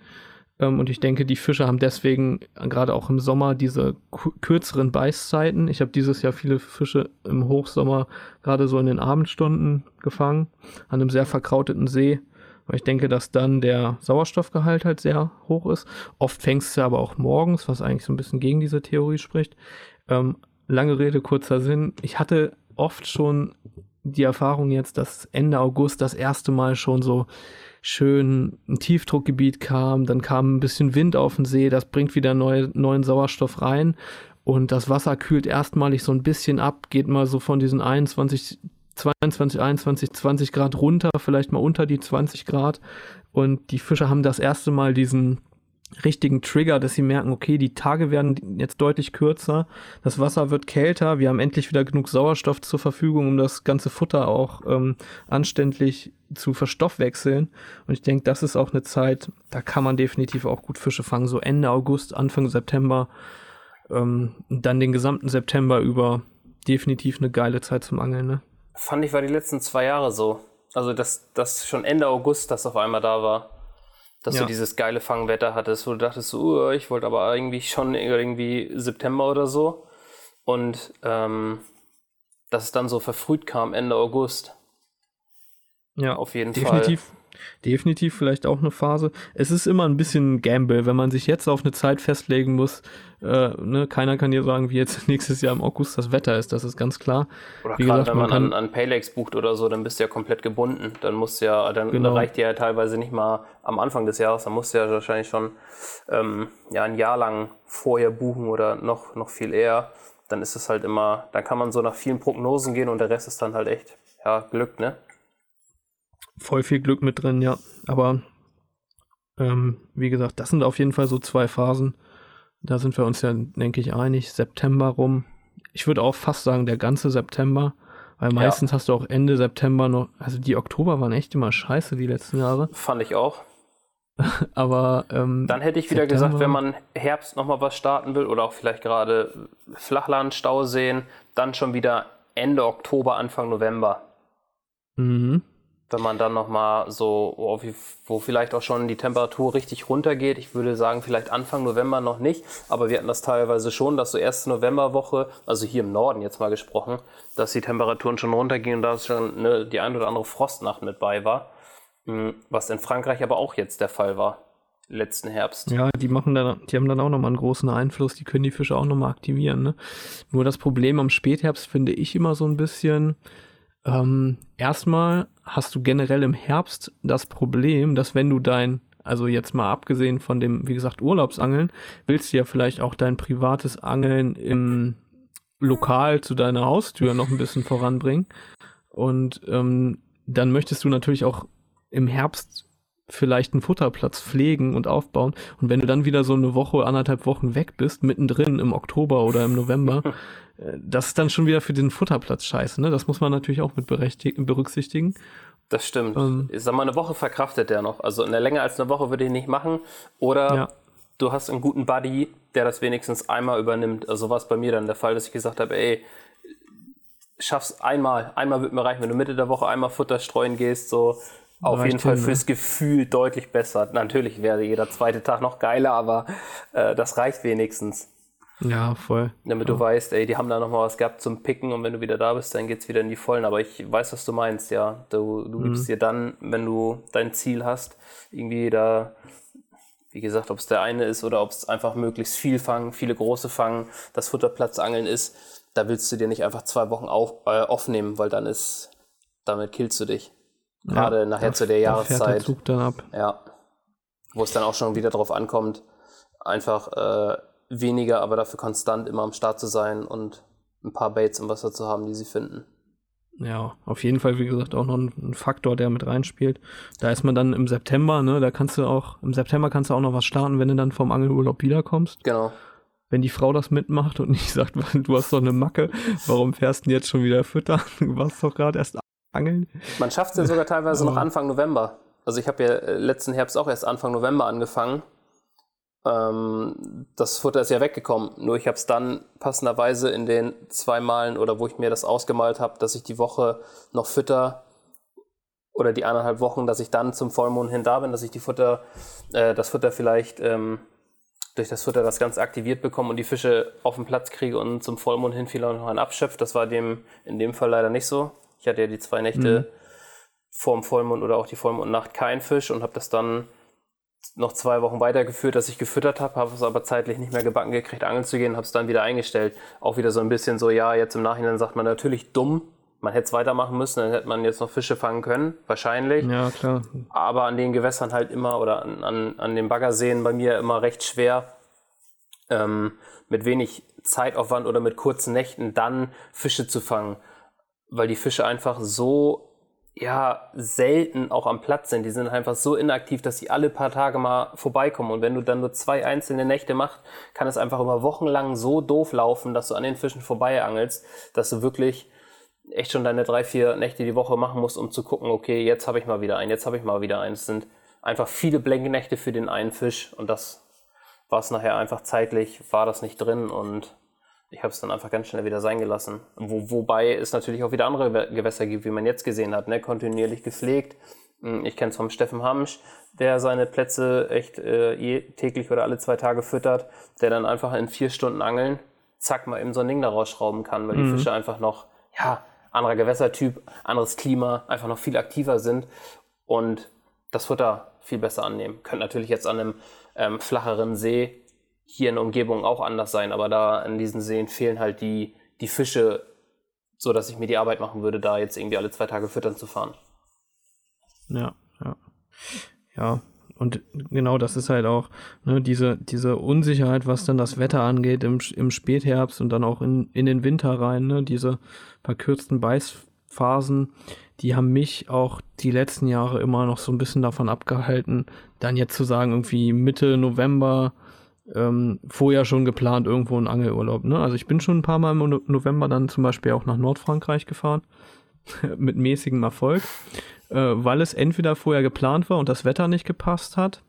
[SPEAKER 1] Ähm, und ich denke, die Fische haben deswegen gerade auch im Sommer diese kürzeren Beißzeiten. Ich habe dieses Jahr viele Fische im Hochsommer gerade so in den Abendstunden gefangen, an einem sehr verkrauteten See, weil ich denke, dass dann der Sauerstoffgehalt halt sehr hoch ist. Oft fängst du aber auch morgens, was eigentlich so ein bisschen gegen diese Theorie spricht. Ähm, lange Rede, kurzer Sinn. Ich hatte oft schon die Erfahrung jetzt, dass Ende August das erste Mal schon so schön ein Tiefdruckgebiet kam, dann kam ein bisschen Wind auf den See, das bringt wieder neu, neuen Sauerstoff rein und das Wasser kühlt erstmalig so ein bisschen ab, geht mal so von diesen 21, 22, 21, 20 Grad runter, vielleicht mal unter die 20 Grad und die Fische haben das erste Mal diesen richtigen Trigger, dass sie merken, okay, die Tage werden jetzt deutlich kürzer, das Wasser wird kälter, wir haben endlich wieder genug Sauerstoff zur Verfügung, um das ganze Futter auch ähm, anständig zu verstoffwechseln. Und ich denke, das ist auch eine Zeit, da kann man definitiv auch gut Fische fangen, so Ende August, Anfang September, ähm, dann den gesamten September über definitiv eine geile Zeit zum Angeln. Ne?
[SPEAKER 2] Fand ich war die letzten zwei Jahre so. Also, dass das schon Ende August das auf einmal da war dass ja. du dieses geile Fangwetter hattest, wo du dachtest, uh, ich wollte aber irgendwie schon irgendwie September oder so. Und ähm, dass es dann so verfrüht kam, Ende August.
[SPEAKER 1] Ja, auf jeden definitiv. Fall definitiv vielleicht auch eine Phase. Es ist immer ein bisschen Gamble, wenn man sich jetzt auf eine Zeit festlegen muss. Äh, ne, keiner kann dir sagen, wie jetzt nächstes Jahr im August das Wetter ist, das ist ganz klar.
[SPEAKER 2] Oder gerade wenn man, man an, an Paylex bucht oder so, dann bist du ja komplett gebunden. Dann musst ja, dann genau. reicht dir ja teilweise nicht mal am Anfang des Jahres, dann musst du ja wahrscheinlich schon ähm, ja, ein Jahr lang vorher buchen oder noch, noch viel eher. Dann ist es halt immer, dann kann man so nach vielen Prognosen gehen und der Rest ist dann halt echt, ja, Glück, ne?
[SPEAKER 1] Voll viel Glück mit drin, ja. Aber ähm, wie gesagt, das sind auf jeden Fall so zwei Phasen. Da sind wir uns ja, denke ich, einig. September rum. Ich würde auch fast sagen, der ganze September. Weil meistens ja. hast du auch Ende September noch. Also die Oktober waren echt immer scheiße die letzten Jahre.
[SPEAKER 2] Fand ich auch.
[SPEAKER 1] Aber ähm,
[SPEAKER 2] dann hätte ich wieder September, gesagt, wenn man Herbst nochmal was starten will oder auch vielleicht gerade Flachland, Stauseen, dann schon wieder Ende Oktober, Anfang November.
[SPEAKER 1] Mhm.
[SPEAKER 2] Wenn man dann nochmal so, wo, vielleicht auch schon die Temperatur richtig runtergeht. Ich würde sagen, vielleicht Anfang November noch nicht, aber wir hatten das teilweise schon, dass so erste Novemberwoche, also hier im Norden jetzt mal gesprochen, dass die Temperaturen schon runtergingen und da schon ne, die ein oder andere Frostnacht mit bei war. Hm, was in Frankreich aber auch jetzt der Fall war, letzten Herbst.
[SPEAKER 1] Ja, die machen dann, die haben dann auch nochmal einen großen Einfluss, die können die Fische auch nochmal aktivieren. Ne? Nur das Problem am Spätherbst finde ich immer so ein bisschen, ähm, erstmal hast du generell im Herbst das Problem, dass wenn du dein, also jetzt mal abgesehen von dem, wie gesagt, Urlaubsangeln, willst du ja vielleicht auch dein privates Angeln im Lokal zu deiner Haustür noch ein bisschen voranbringen. Und ähm, dann möchtest du natürlich auch im Herbst vielleicht einen Futterplatz pflegen und aufbauen. Und wenn du dann wieder so eine Woche, anderthalb Wochen weg bist, mittendrin im Oktober oder im November, äh, das ist dann schon wieder für den Futterplatz scheiße. Ne? Das muss man natürlich auch mit berücksichtigen.
[SPEAKER 2] Das stimmt. Ähm, ich sag mal, eine Woche verkraftet der noch. Also in der Länge als eine Woche würde ich nicht machen. Oder ja. du hast einen guten Buddy, der das wenigstens einmal übernimmt. Also war es bei mir dann der Fall, dass ich gesagt habe, ey, schaff's einmal. Einmal wird mir reichen, wenn du Mitte der Woche einmal Futter streuen gehst, so auf jeden Fall fürs ne? Gefühl deutlich besser. Natürlich wäre jeder zweite Tag noch geiler, aber äh, das reicht wenigstens.
[SPEAKER 1] Ja, voll.
[SPEAKER 2] Damit
[SPEAKER 1] ja.
[SPEAKER 2] du weißt, ey, die haben da nochmal was gehabt zum Picken und wenn du wieder da bist, dann geht's wieder in die Vollen. Aber ich weiß, was du meinst, ja. Du, du mhm. gibst dir dann, wenn du dein Ziel hast, irgendwie da, wie gesagt, ob es der eine ist oder ob es einfach möglichst viel fangen, viele große fangen, das Futterplatzangeln ist, da willst du dir nicht einfach zwei Wochen auf, äh, aufnehmen, weil dann ist, damit killst du dich. Gerade ja, nachher zu der Jahreszeit. Der
[SPEAKER 1] Zug dann ab.
[SPEAKER 2] Ja. Wo es dann auch schon wieder drauf ankommt, einfach äh, weniger, aber dafür konstant immer am Start zu sein und ein paar Baits im Wasser zu haben, die sie finden.
[SPEAKER 1] Ja, auf jeden Fall, wie gesagt, auch noch ein, Faktor, der mit reinspielt. Da ist man dann im September, ne, da kannst du auch, im September kannst du auch noch was starten, wenn du dann vom Angelurlaub wiederkommst.
[SPEAKER 2] Genau.
[SPEAKER 1] Wenn die Frau das mitmacht und nicht sagt, du hast doch eine Macke, warum fährst du denn jetzt schon wieder füttern? Du warst doch gerade erst angeln.
[SPEAKER 2] Man schafft es ja sogar teilweise noch Anfang November. Also ich habe ja äh, letzten Herbst auch erst Anfang November angefangen. Ähm, das Futter ist ja weggekommen. Nur ich habe es dann passenderweise in den zwei Malen oder wo ich mir das ausgemalt habe, dass ich die Woche noch fütter oder die eineinhalb Wochen, dass ich dann zum Vollmond hin da bin, dass ich die Futter, äh, das Futter vielleicht ähm, durch das Futter das Ganze aktiviert bekomme und die Fische auf den Platz kriege und zum Vollmond hin vielleicht noch einen abschöpft. Das war dem in dem Fall leider nicht so. Ich hatte ja die zwei Nächte mhm. vorm Vollmond oder auch die Vollmondnacht kein Fisch und habe das dann noch zwei Wochen weitergeführt, dass ich gefüttert habe, habe es aber zeitlich nicht mehr gebacken gekriegt, angeln zu gehen, habe es dann wieder eingestellt. Auch wieder so ein bisschen so, ja, jetzt im Nachhinein sagt man natürlich dumm, man hätte es weitermachen müssen, dann hätte man jetzt noch Fische fangen können, wahrscheinlich.
[SPEAKER 1] Ja, klar.
[SPEAKER 2] Aber an den Gewässern halt immer oder an, an, an den Baggerseen bei mir immer recht schwer, ähm, mit wenig Zeitaufwand oder mit kurzen Nächten dann Fische zu fangen, weil die Fische einfach so ja selten auch am Platz sind. Die sind einfach so inaktiv, dass sie alle paar Tage mal vorbeikommen. Und wenn du dann nur zwei einzelne Nächte machst, kann es einfach über Wochen lang so doof laufen, dass du an den Fischen vorbei angelst, dass du wirklich echt schon deine drei, vier Nächte die Woche machen musst, um zu gucken, okay, jetzt habe ich mal wieder einen, jetzt habe ich mal wieder einen. Es sind einfach viele Blänknächte für den einen Fisch und das war es nachher einfach zeitlich, war das nicht drin und ich habe es dann einfach ganz schnell wieder sein gelassen. Wo, wobei es natürlich auch wieder andere Gewässer gibt, wie man jetzt gesehen hat, ne? kontinuierlich gepflegt. Hm, ich kenne es vom Steffen Hamsch, der seine Plätze echt äh, täglich oder alle zwei Tage füttert, der dann einfach in vier Stunden Angeln, zack, mal eben so ein Ding da rausschrauben kann, weil mhm. die Fische einfach noch, ja, anderer Gewässertyp, anderes Klima, einfach noch viel aktiver sind und das Futter viel besser annehmen. Könnte natürlich jetzt an einem ähm, flacheren See hier in der Umgebung auch anders sein, aber da in diesen Seen fehlen halt die, die Fische, so dass ich mir die Arbeit machen würde, da jetzt irgendwie alle zwei Tage füttern zu fahren.
[SPEAKER 1] Ja, ja. Ja, und genau das ist halt auch ne, diese, diese Unsicherheit, was dann das Wetter angeht im, im Spätherbst und dann auch in, in den Winter rein, ne, diese verkürzten Beißphasen, die haben mich auch die letzten Jahre immer noch so ein bisschen davon abgehalten, dann jetzt zu sagen, irgendwie Mitte November ähm, vorher schon geplant, irgendwo einen Angelurlaub. Ne? Also ich bin schon ein paar Mal im November dann zum Beispiel auch nach Nordfrankreich gefahren, mit mäßigem Erfolg, äh, weil es entweder vorher geplant war und das Wetter nicht gepasst hat.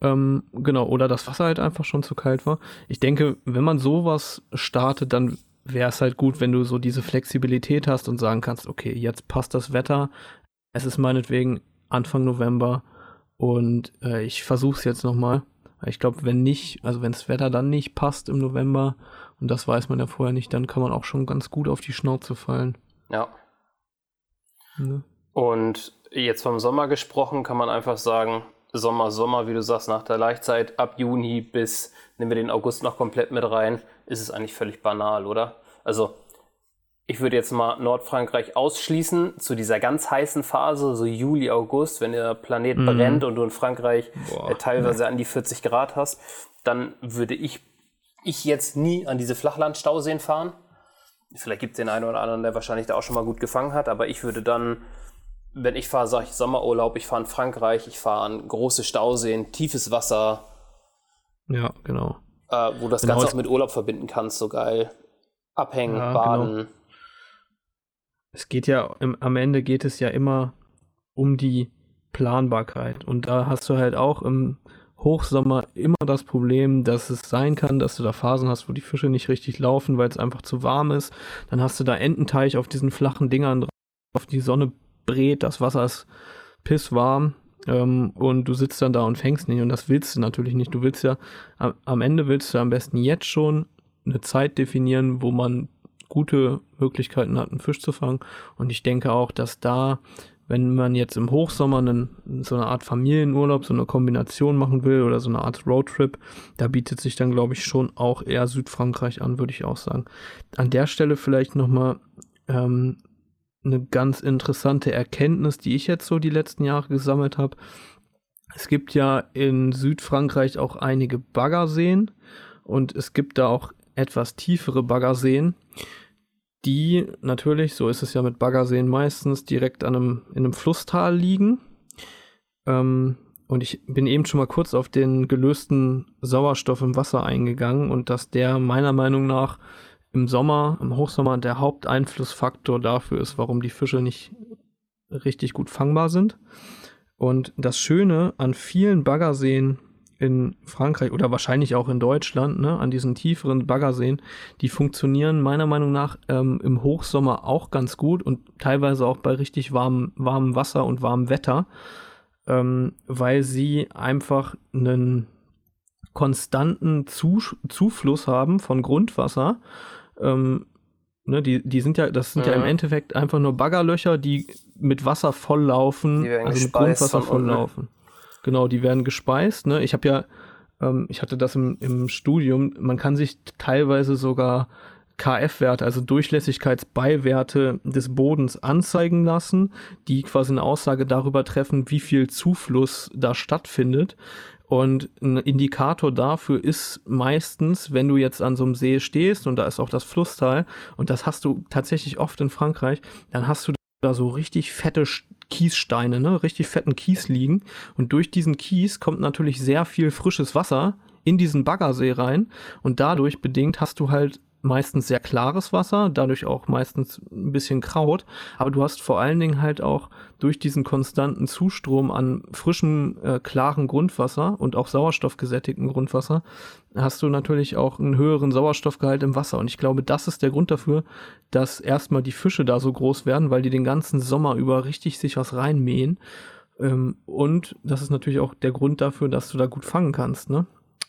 [SPEAKER 1] Ähm, genau, oder das Wasser halt einfach schon zu kalt war. Ich denke, wenn man sowas startet, dann wäre es halt gut, wenn du so diese Flexibilität hast und sagen kannst, okay, jetzt passt das Wetter, es ist meinetwegen Anfang November und äh, ich versuche es jetzt nochmal. Ich glaube, wenn nicht, also wenn das Wetter dann nicht passt im November, und das weiß man ja vorher nicht, dann kann man auch schon ganz gut auf die Schnauze fallen.
[SPEAKER 2] Ja. Ne? Und jetzt vom Sommer gesprochen, kann man einfach sagen, Sommer, Sommer, wie du sagst, nach der Laichzeit, ab Juni bis, nehmen wir den August noch komplett mit rein, ist es eigentlich völlig banal, oder? Also, ich würde jetzt mal Nordfrankreich ausschließen zu dieser ganz heißen Phase, so Juli, August, wenn der Planet mhm. brennt und du in Frankreich Boah, äh, teilweise ja. an die 40 Grad hast, dann würde ich, ich jetzt nie an diese Flachlandstauseen fahren. Vielleicht gibt es den einen oder anderen, der wahrscheinlich da auch schon mal gut gefangen hat, aber ich würde dann wenn ich fahre, sage ich Sommerurlaub, ich fahre in Frankreich, ich fahre an große Stauseen, tiefes Wasser.
[SPEAKER 1] Ja, genau.
[SPEAKER 2] Äh, wo du das genau. Ganze auch mit Urlaub verbinden kannst, so geil. Abhängen, ja, baden. Genau.
[SPEAKER 1] Es geht ja, im, am Ende geht es ja immer um die Planbarkeit. Und da hast du halt auch im Hochsommer immer das Problem, dass es sein kann, dass du da Phasen hast, wo die Fische nicht richtig laufen, weil es einfach zu warm ist. Dann hast du da Ententeich auf diesen flachen Dingern drauf, auf die Sonne brät, das Wasser ist pisswarm ähm, und du sitzt dann da und fängst nicht und das willst du natürlich nicht. Du willst ja, am Ende willst du am besten jetzt schon eine Zeit definieren, wo man gute Möglichkeiten hat, einen Fisch zu fangen und ich denke auch, dass da wenn man jetzt im Hochsommer einen, so eine Art Familienurlaub, so eine Kombination machen will oder so eine Art Roadtrip, da bietet sich dann, glaube ich, schon auch eher Südfrankreich an, würde ich auch sagen. An der Stelle vielleicht nochmal ähm, eine ganz interessante Erkenntnis, die ich jetzt so die letzten Jahre gesammelt habe. Es gibt ja in Südfrankreich auch einige Baggerseen und es gibt da auch etwas tiefere Baggerseen, die natürlich, so ist es ja mit Baggerseen meistens, direkt an einem, in einem Flusstal liegen. Ähm, und ich bin eben schon mal kurz auf den gelösten Sauerstoff im Wasser eingegangen und dass der meiner Meinung nach im Sommer, im Hochsommer der Haupteinflussfaktor dafür ist, warum die Fische nicht richtig gut fangbar sind. Und das Schöne an vielen Baggerseen in Frankreich oder wahrscheinlich auch in Deutschland, ne, an diesen tieferen Baggerseen, die funktionieren meiner Meinung nach ähm, im Hochsommer auch ganz gut und teilweise auch bei richtig warmem, warmem Wasser und warmem Wetter, ähm, weil sie einfach einen konstanten Zus Zufluss haben von Grundwasser ähm, ne, die, die sind ja, das sind ja. ja. im Endeffekt einfach nur Baggerlöcher, die mit Wasser volllaufen, also mit Grundwasser volllaufen. Genau, die werden gespeist. Ne? Ich habe ja, ähm, ich hatte das im, im Studium, man kann sich teilweise sogar KF-Werte, also Durchlässigkeitsbeiwerte des Bodens anzeigen lassen, die quasi eine Aussage darüber treffen, wie viel Zufluss da stattfindet. Und ein Indikator dafür ist meistens, wenn du jetzt an so einem See stehst und da ist auch das Flusstal und das hast du tatsächlich oft in Frankreich, dann hast du da so richtig fette Kiessteine, ne, richtig fetten Kies liegen. Und durch diesen Kies kommt natürlich sehr viel frisches Wasser in diesen Baggersee rein. Und dadurch bedingt hast du halt meistens sehr klares Wasser, dadurch auch meistens ein bisschen Kraut, aber du hast vor allen Dingen halt auch durch diesen konstanten Zustrom an frischem, äh, klaren Grundwasser und auch sauerstoffgesättigtem Grundwasser, hast du natürlich auch einen höheren Sauerstoffgehalt im Wasser. Und ich glaube, das ist der Grund dafür, dass erstmal die Fische da so groß werden, weil die den ganzen Sommer über richtig sich was reinmähen. Ähm, und das ist natürlich auch der Grund dafür, dass du da gut fangen kannst, ne?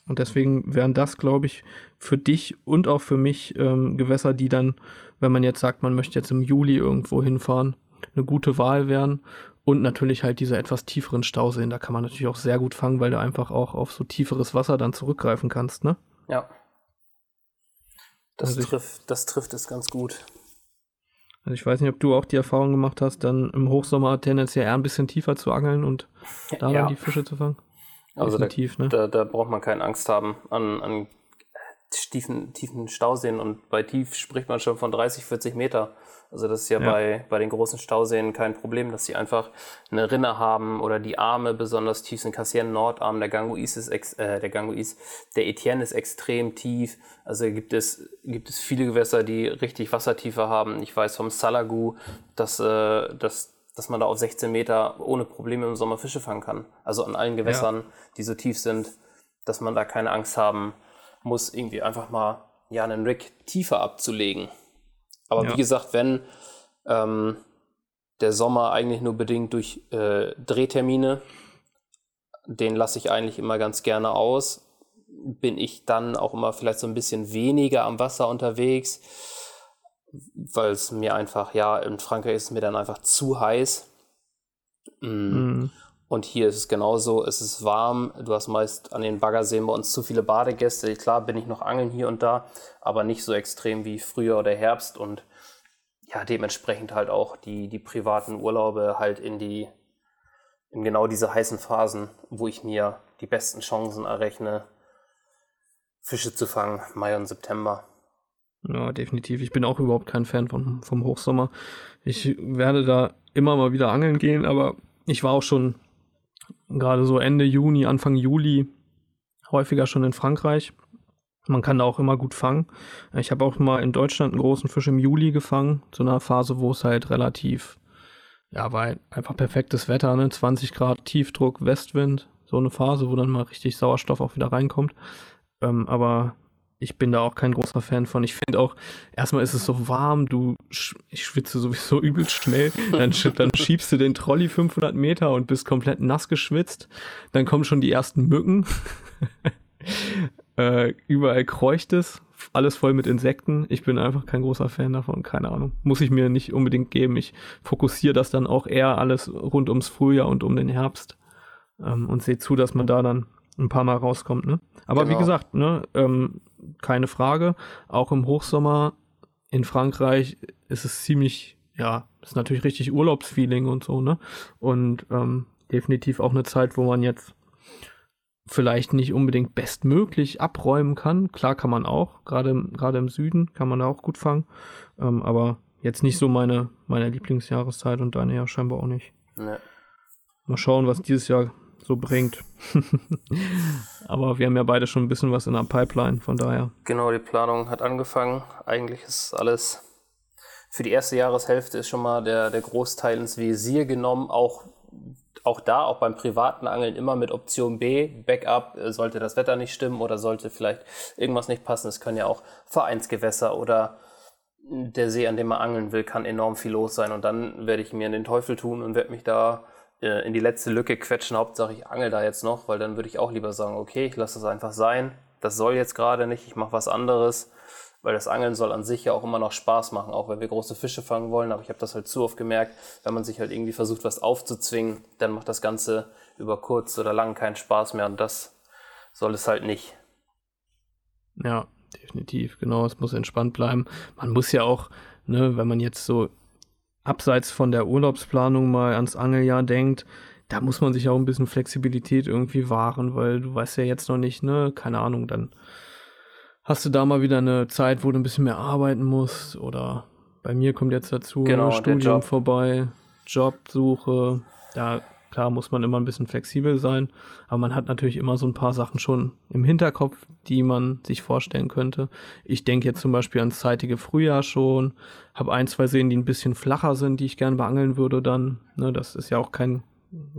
[SPEAKER 1] Und deswegen wären das, glaube ich, für dich und auch für mich ähm, Gewässer, die dann, wenn man jetzt sagt, man möchte jetzt im Juli irgendwo hinfahren, eine gute Wahl wären. Und natürlich halt diese etwas tieferen Stauseen, da kann man natürlich auch sehr gut fangen, weil du einfach auch auf so tieferes Wasser dann zurückgreifen kannst, ne?
[SPEAKER 2] Ja. Das, also trifft, das trifft es ganz gut.
[SPEAKER 1] Also ich weiß nicht, ob du auch die Erfahrung gemacht hast, dann im Hochsommer tendenziell eher ein bisschen tiefer zu angeln und da ja. dann die Fische zu fangen.
[SPEAKER 2] Also da, ne? da, da, braucht man keine Angst haben an, an tiefen, tiefen Stauseen und bei tief spricht man schon von 30, 40 Meter. Also das ist ja, ja, Bei, bei den großen Stauseen kein Problem, dass sie einfach eine Rinne haben oder die Arme besonders tief sind. Cassien Nordarm, der Ganguis ist ex, äh, der Ganguis, der Etienne ist extrem tief. Also gibt es gibt es viele Gewässer, die richtig Wassertiefe haben. Ich weiß vom Salagu, dass äh, dass dass man da auf 16 Meter ohne Probleme im Sommer Fische fangen kann. Also an allen Gewässern, ja. die so tief sind, dass man da keine Angst haben muss, irgendwie einfach mal ja einen Rig tiefer abzulegen. Aber ja. wie gesagt, wenn, ähm, der Sommer eigentlich nur bedingt durch äh, Drehtermine. Den lasse ich eigentlich immer ganz gerne aus. Bin ich dann auch immer vielleicht so ein bisschen weniger am Wasser unterwegs, weil es mir einfach, ja, in Frankreich ist es mir dann einfach zu heiß. Mm. Mhm. Und hier ist es genauso, es ist warm, du hast meist an den Baggerseen bei uns zu viele Badegäste. Klar bin ich noch angeln hier und da, aber nicht so extrem wie Frühjahr oder Herbst und ja, dementsprechend halt auch die, die privaten Urlaube halt in die, in genau diese heißen Phasen, wo ich mir die besten Chancen errechne, Fische zu fangen, Mai und September.
[SPEAKER 1] Ja, definitiv. Ich bin auch überhaupt kein Fan vom, vom Hochsommer. Ich werde da immer mal wieder angeln gehen, aber ich war auch schon gerade so Ende Juni, Anfang Juli häufiger schon in Frankreich. Man kann da auch immer gut fangen. Ich habe auch mal in Deutschland einen großen Fisch im Juli gefangen, zu einer Phase, wo es halt relativ, ja, war halt einfach perfektes Wetter, ne? 20 Grad Tiefdruck, Westwind, so eine Phase, wo dann mal richtig Sauerstoff auch wieder reinkommt. Ähm, aber ich bin da auch kein großer Fan von. Ich finde auch, erstmal ist es so warm, du, ich schwitze sowieso übelst schnell. Dann, dann schiebst du den Trolley 500 Meter und bist komplett nass geschwitzt. Dann kommen schon die ersten Mücken. äh, überall kreucht es. Alles voll mit Insekten. Ich bin einfach kein großer Fan davon. Keine Ahnung. Muss ich mir nicht unbedingt geben. Ich fokussiere das dann auch eher alles rund ums Frühjahr und um den Herbst. Ähm, und sehe zu, dass man da dann ein paar Mal rauskommt, ne? Aber genau. wie gesagt, ne, ähm, keine Frage. Auch im Hochsommer in Frankreich ist es ziemlich, ja, ist natürlich richtig Urlaubsfeeling und so, ne? Und ähm, definitiv auch eine Zeit, wo man jetzt vielleicht nicht unbedingt bestmöglich abräumen kann. Klar kann man auch, gerade gerade im Süden kann man da auch gut fangen, ähm, aber jetzt nicht so meine meine Lieblingsjahreszeit und deine ja scheinbar auch nicht. Nee. Mal schauen, was dieses Jahr so bringt. Aber wir haben ja beide schon ein bisschen was in der Pipeline, von daher.
[SPEAKER 2] Genau, die Planung hat angefangen. Eigentlich ist alles für die erste Jahreshälfte ist schon mal der, der Großteil ins Visier genommen. Auch, auch da, auch beim privaten Angeln immer mit Option B, Backup, äh, sollte das Wetter nicht stimmen oder sollte vielleicht irgendwas nicht passen. Es können ja auch Vereinsgewässer oder der See, an dem man angeln will, kann enorm viel los sein. Und dann werde ich mir in den Teufel tun und werde mich da äh, in die letzte Lücke quetschen. Hauptsache ich angel da jetzt noch, weil dann würde ich auch lieber sagen, okay, ich lasse das einfach sein. Das soll jetzt gerade nicht, ich mache was anderes, weil das Angeln soll an sich ja auch immer noch Spaß machen, auch wenn wir große Fische fangen wollen. Aber ich habe das halt zu oft gemerkt, wenn man sich halt irgendwie versucht, was aufzuzwingen, dann macht das Ganze über kurz oder lang keinen Spaß mehr und das soll es halt nicht.
[SPEAKER 1] Ja, definitiv, genau, es muss entspannt bleiben. Man muss ja auch, ne, wenn man jetzt so abseits von der Urlaubsplanung mal ans Angeljahr denkt, da muss man sich auch ein bisschen Flexibilität irgendwie wahren, weil du weißt ja jetzt noch nicht, ne, keine Ahnung, dann hast du da mal wieder eine Zeit, wo du ein bisschen mehr arbeiten musst oder bei mir kommt jetzt dazu
[SPEAKER 2] genau,
[SPEAKER 1] Studium
[SPEAKER 2] Job.
[SPEAKER 1] vorbei, Jobsuche, da Klar muss man immer ein bisschen flexibel sein, aber man hat natürlich immer so ein paar Sachen schon im Hinterkopf, die man sich vorstellen könnte. Ich denke jetzt zum Beispiel ans zeitige Frühjahr schon, habe ein, zwei Seen, die ein bisschen flacher sind, die ich gerne beangeln würde dann. Ne, das ist ja auch kein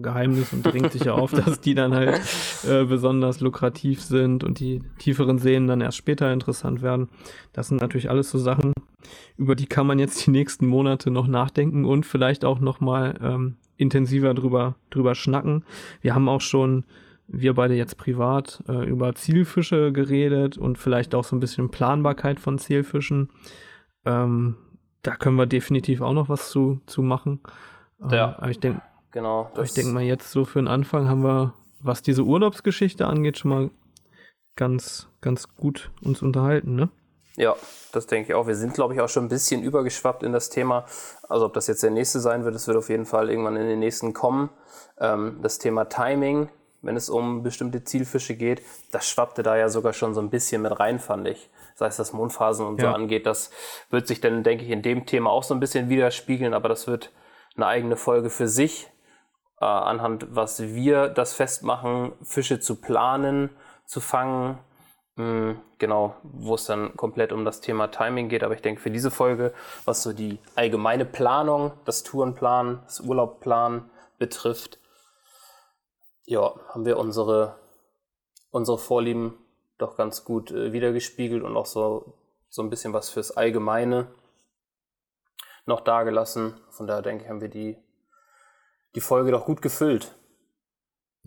[SPEAKER 1] Geheimnis und dringt sich ja auf, dass die dann halt äh, besonders lukrativ sind und die tieferen Seen dann erst später interessant werden. Das sind natürlich alles so Sachen, über die kann man jetzt die nächsten Monate noch nachdenken und vielleicht auch noch mal ähm, intensiver drüber, drüber schnacken. Wir haben auch schon, wir beide jetzt privat, äh, über Zielfische geredet und vielleicht auch so ein bisschen Planbarkeit von Zielfischen. Ähm, da können wir definitiv auch noch was zu, zu machen.
[SPEAKER 2] Äh, ja.
[SPEAKER 1] Aber ich denke,
[SPEAKER 2] genau.
[SPEAKER 1] ich denke mal jetzt so für den Anfang haben wir, was diese Urlaubsgeschichte angeht, schon mal ganz, ganz gut uns unterhalten, ne?
[SPEAKER 2] Ja, das denke ich auch. Wir sind, glaube ich, auch schon ein bisschen übergeschwappt in das Thema. Also ob das jetzt der nächste sein wird, es wird auf jeden Fall irgendwann in den nächsten kommen. Ähm, das Thema Timing, wenn es um bestimmte Zielfische geht, das schwappte da ja sogar schon so ein bisschen mit rein, fand ich. Sei es das Mondphasen und ja. so angeht. Das wird sich dann, denke ich, in dem Thema auch so ein bisschen widerspiegeln, aber das wird eine eigene Folge für sich. Äh, anhand was wir das festmachen, Fische zu planen, zu fangen, genau, wo es dann komplett um das Thema Timing geht. Aber ich denke, für diese Folge, was so die allgemeine Planung, das Tourenplan, das Urlaubplan betrifft, ja, haben wir unsere, unsere Vorlieben doch ganz gut äh, wiedergespiegelt und auch so, so ein bisschen was fürs Allgemeine. noch dagelassen. Von daher denke ich, haben wir die, die Folge doch gut gefüllt.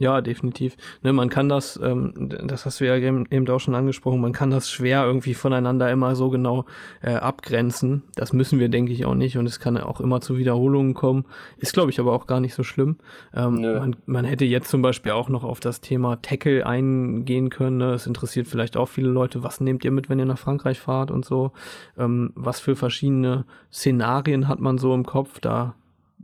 [SPEAKER 1] Ja, definitiv. Ne, man kann das, ähm, das hast du ja eben auch schon angesprochen, man kann das schwer irgendwie voneinander immer so genau äh, abgrenzen. Das müssen wir, denke ich, auch nicht. Und es kann auch immer zu Wiederholungen kommen. Ist, glaube ich, aber auch gar nicht so schlimm. Ähm, man, man, hätte jetzt zum Beispiel auch noch auf das Thema Tackle eingehen können. Ne? Es interessiert vielleicht auch viele Leute, was nehmt ihr mit, wenn ihr nach Frankreich fahrt und so. Ähm, was für verschiedene Szenarien hat man so im Kopf? Da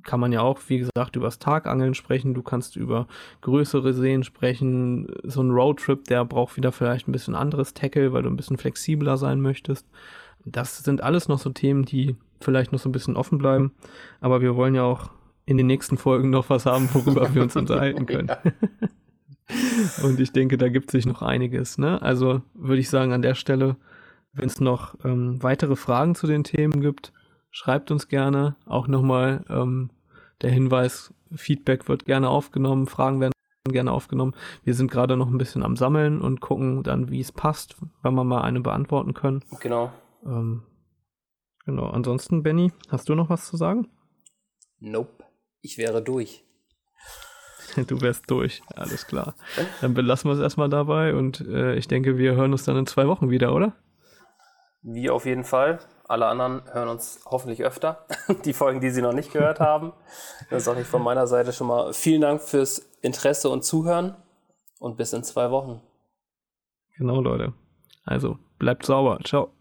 [SPEAKER 1] kann man ja auch, wie gesagt, über das Tagangeln sprechen. Du kannst über größere Seen sprechen. So ein Roadtrip, der braucht wieder vielleicht ein bisschen anderes Tackle, weil du ein bisschen flexibler sein möchtest. Das sind alles noch so Themen, die vielleicht noch so ein bisschen offen bleiben. Aber wir wollen ja auch in den nächsten Folgen noch was haben, worüber wir uns unterhalten können. Und ich denke, da gibt sich noch einiges. Ne? Also würde ich sagen, an der Stelle, wenn es noch ähm, weitere Fragen zu den Themen gibt, schreibt uns gerne. Auch nochmal ähm, der Hinweis, Feedback wird gerne aufgenommen, Fragen werden gerne aufgenommen. Wir sind gerade noch ein bisschen am Sammeln und gucken dann, wie es passt, wenn wir mal eine beantworten können.
[SPEAKER 2] Genau.
[SPEAKER 1] Ähm, genau. Ansonsten, Benny, hast du noch was zu sagen?
[SPEAKER 2] Nope. Ich wäre durch.
[SPEAKER 1] Du wärst durch, alles klar. Dann belassen wir es erstmal dabei und äh, ich denke, wir hören uns dann in zwei Wochen wieder, oder?
[SPEAKER 2] Wie auf jeden Fall. Alle anderen hören uns hoffentlich öfter, die Folgen, die sie noch nicht gehört haben. Dann sage ich von meiner Seite schon mal vielen Dank fürs Interesse und Zuhören und bis in zwei Wochen.
[SPEAKER 1] Genau, Leute. Also bleibt sauber. Ciao.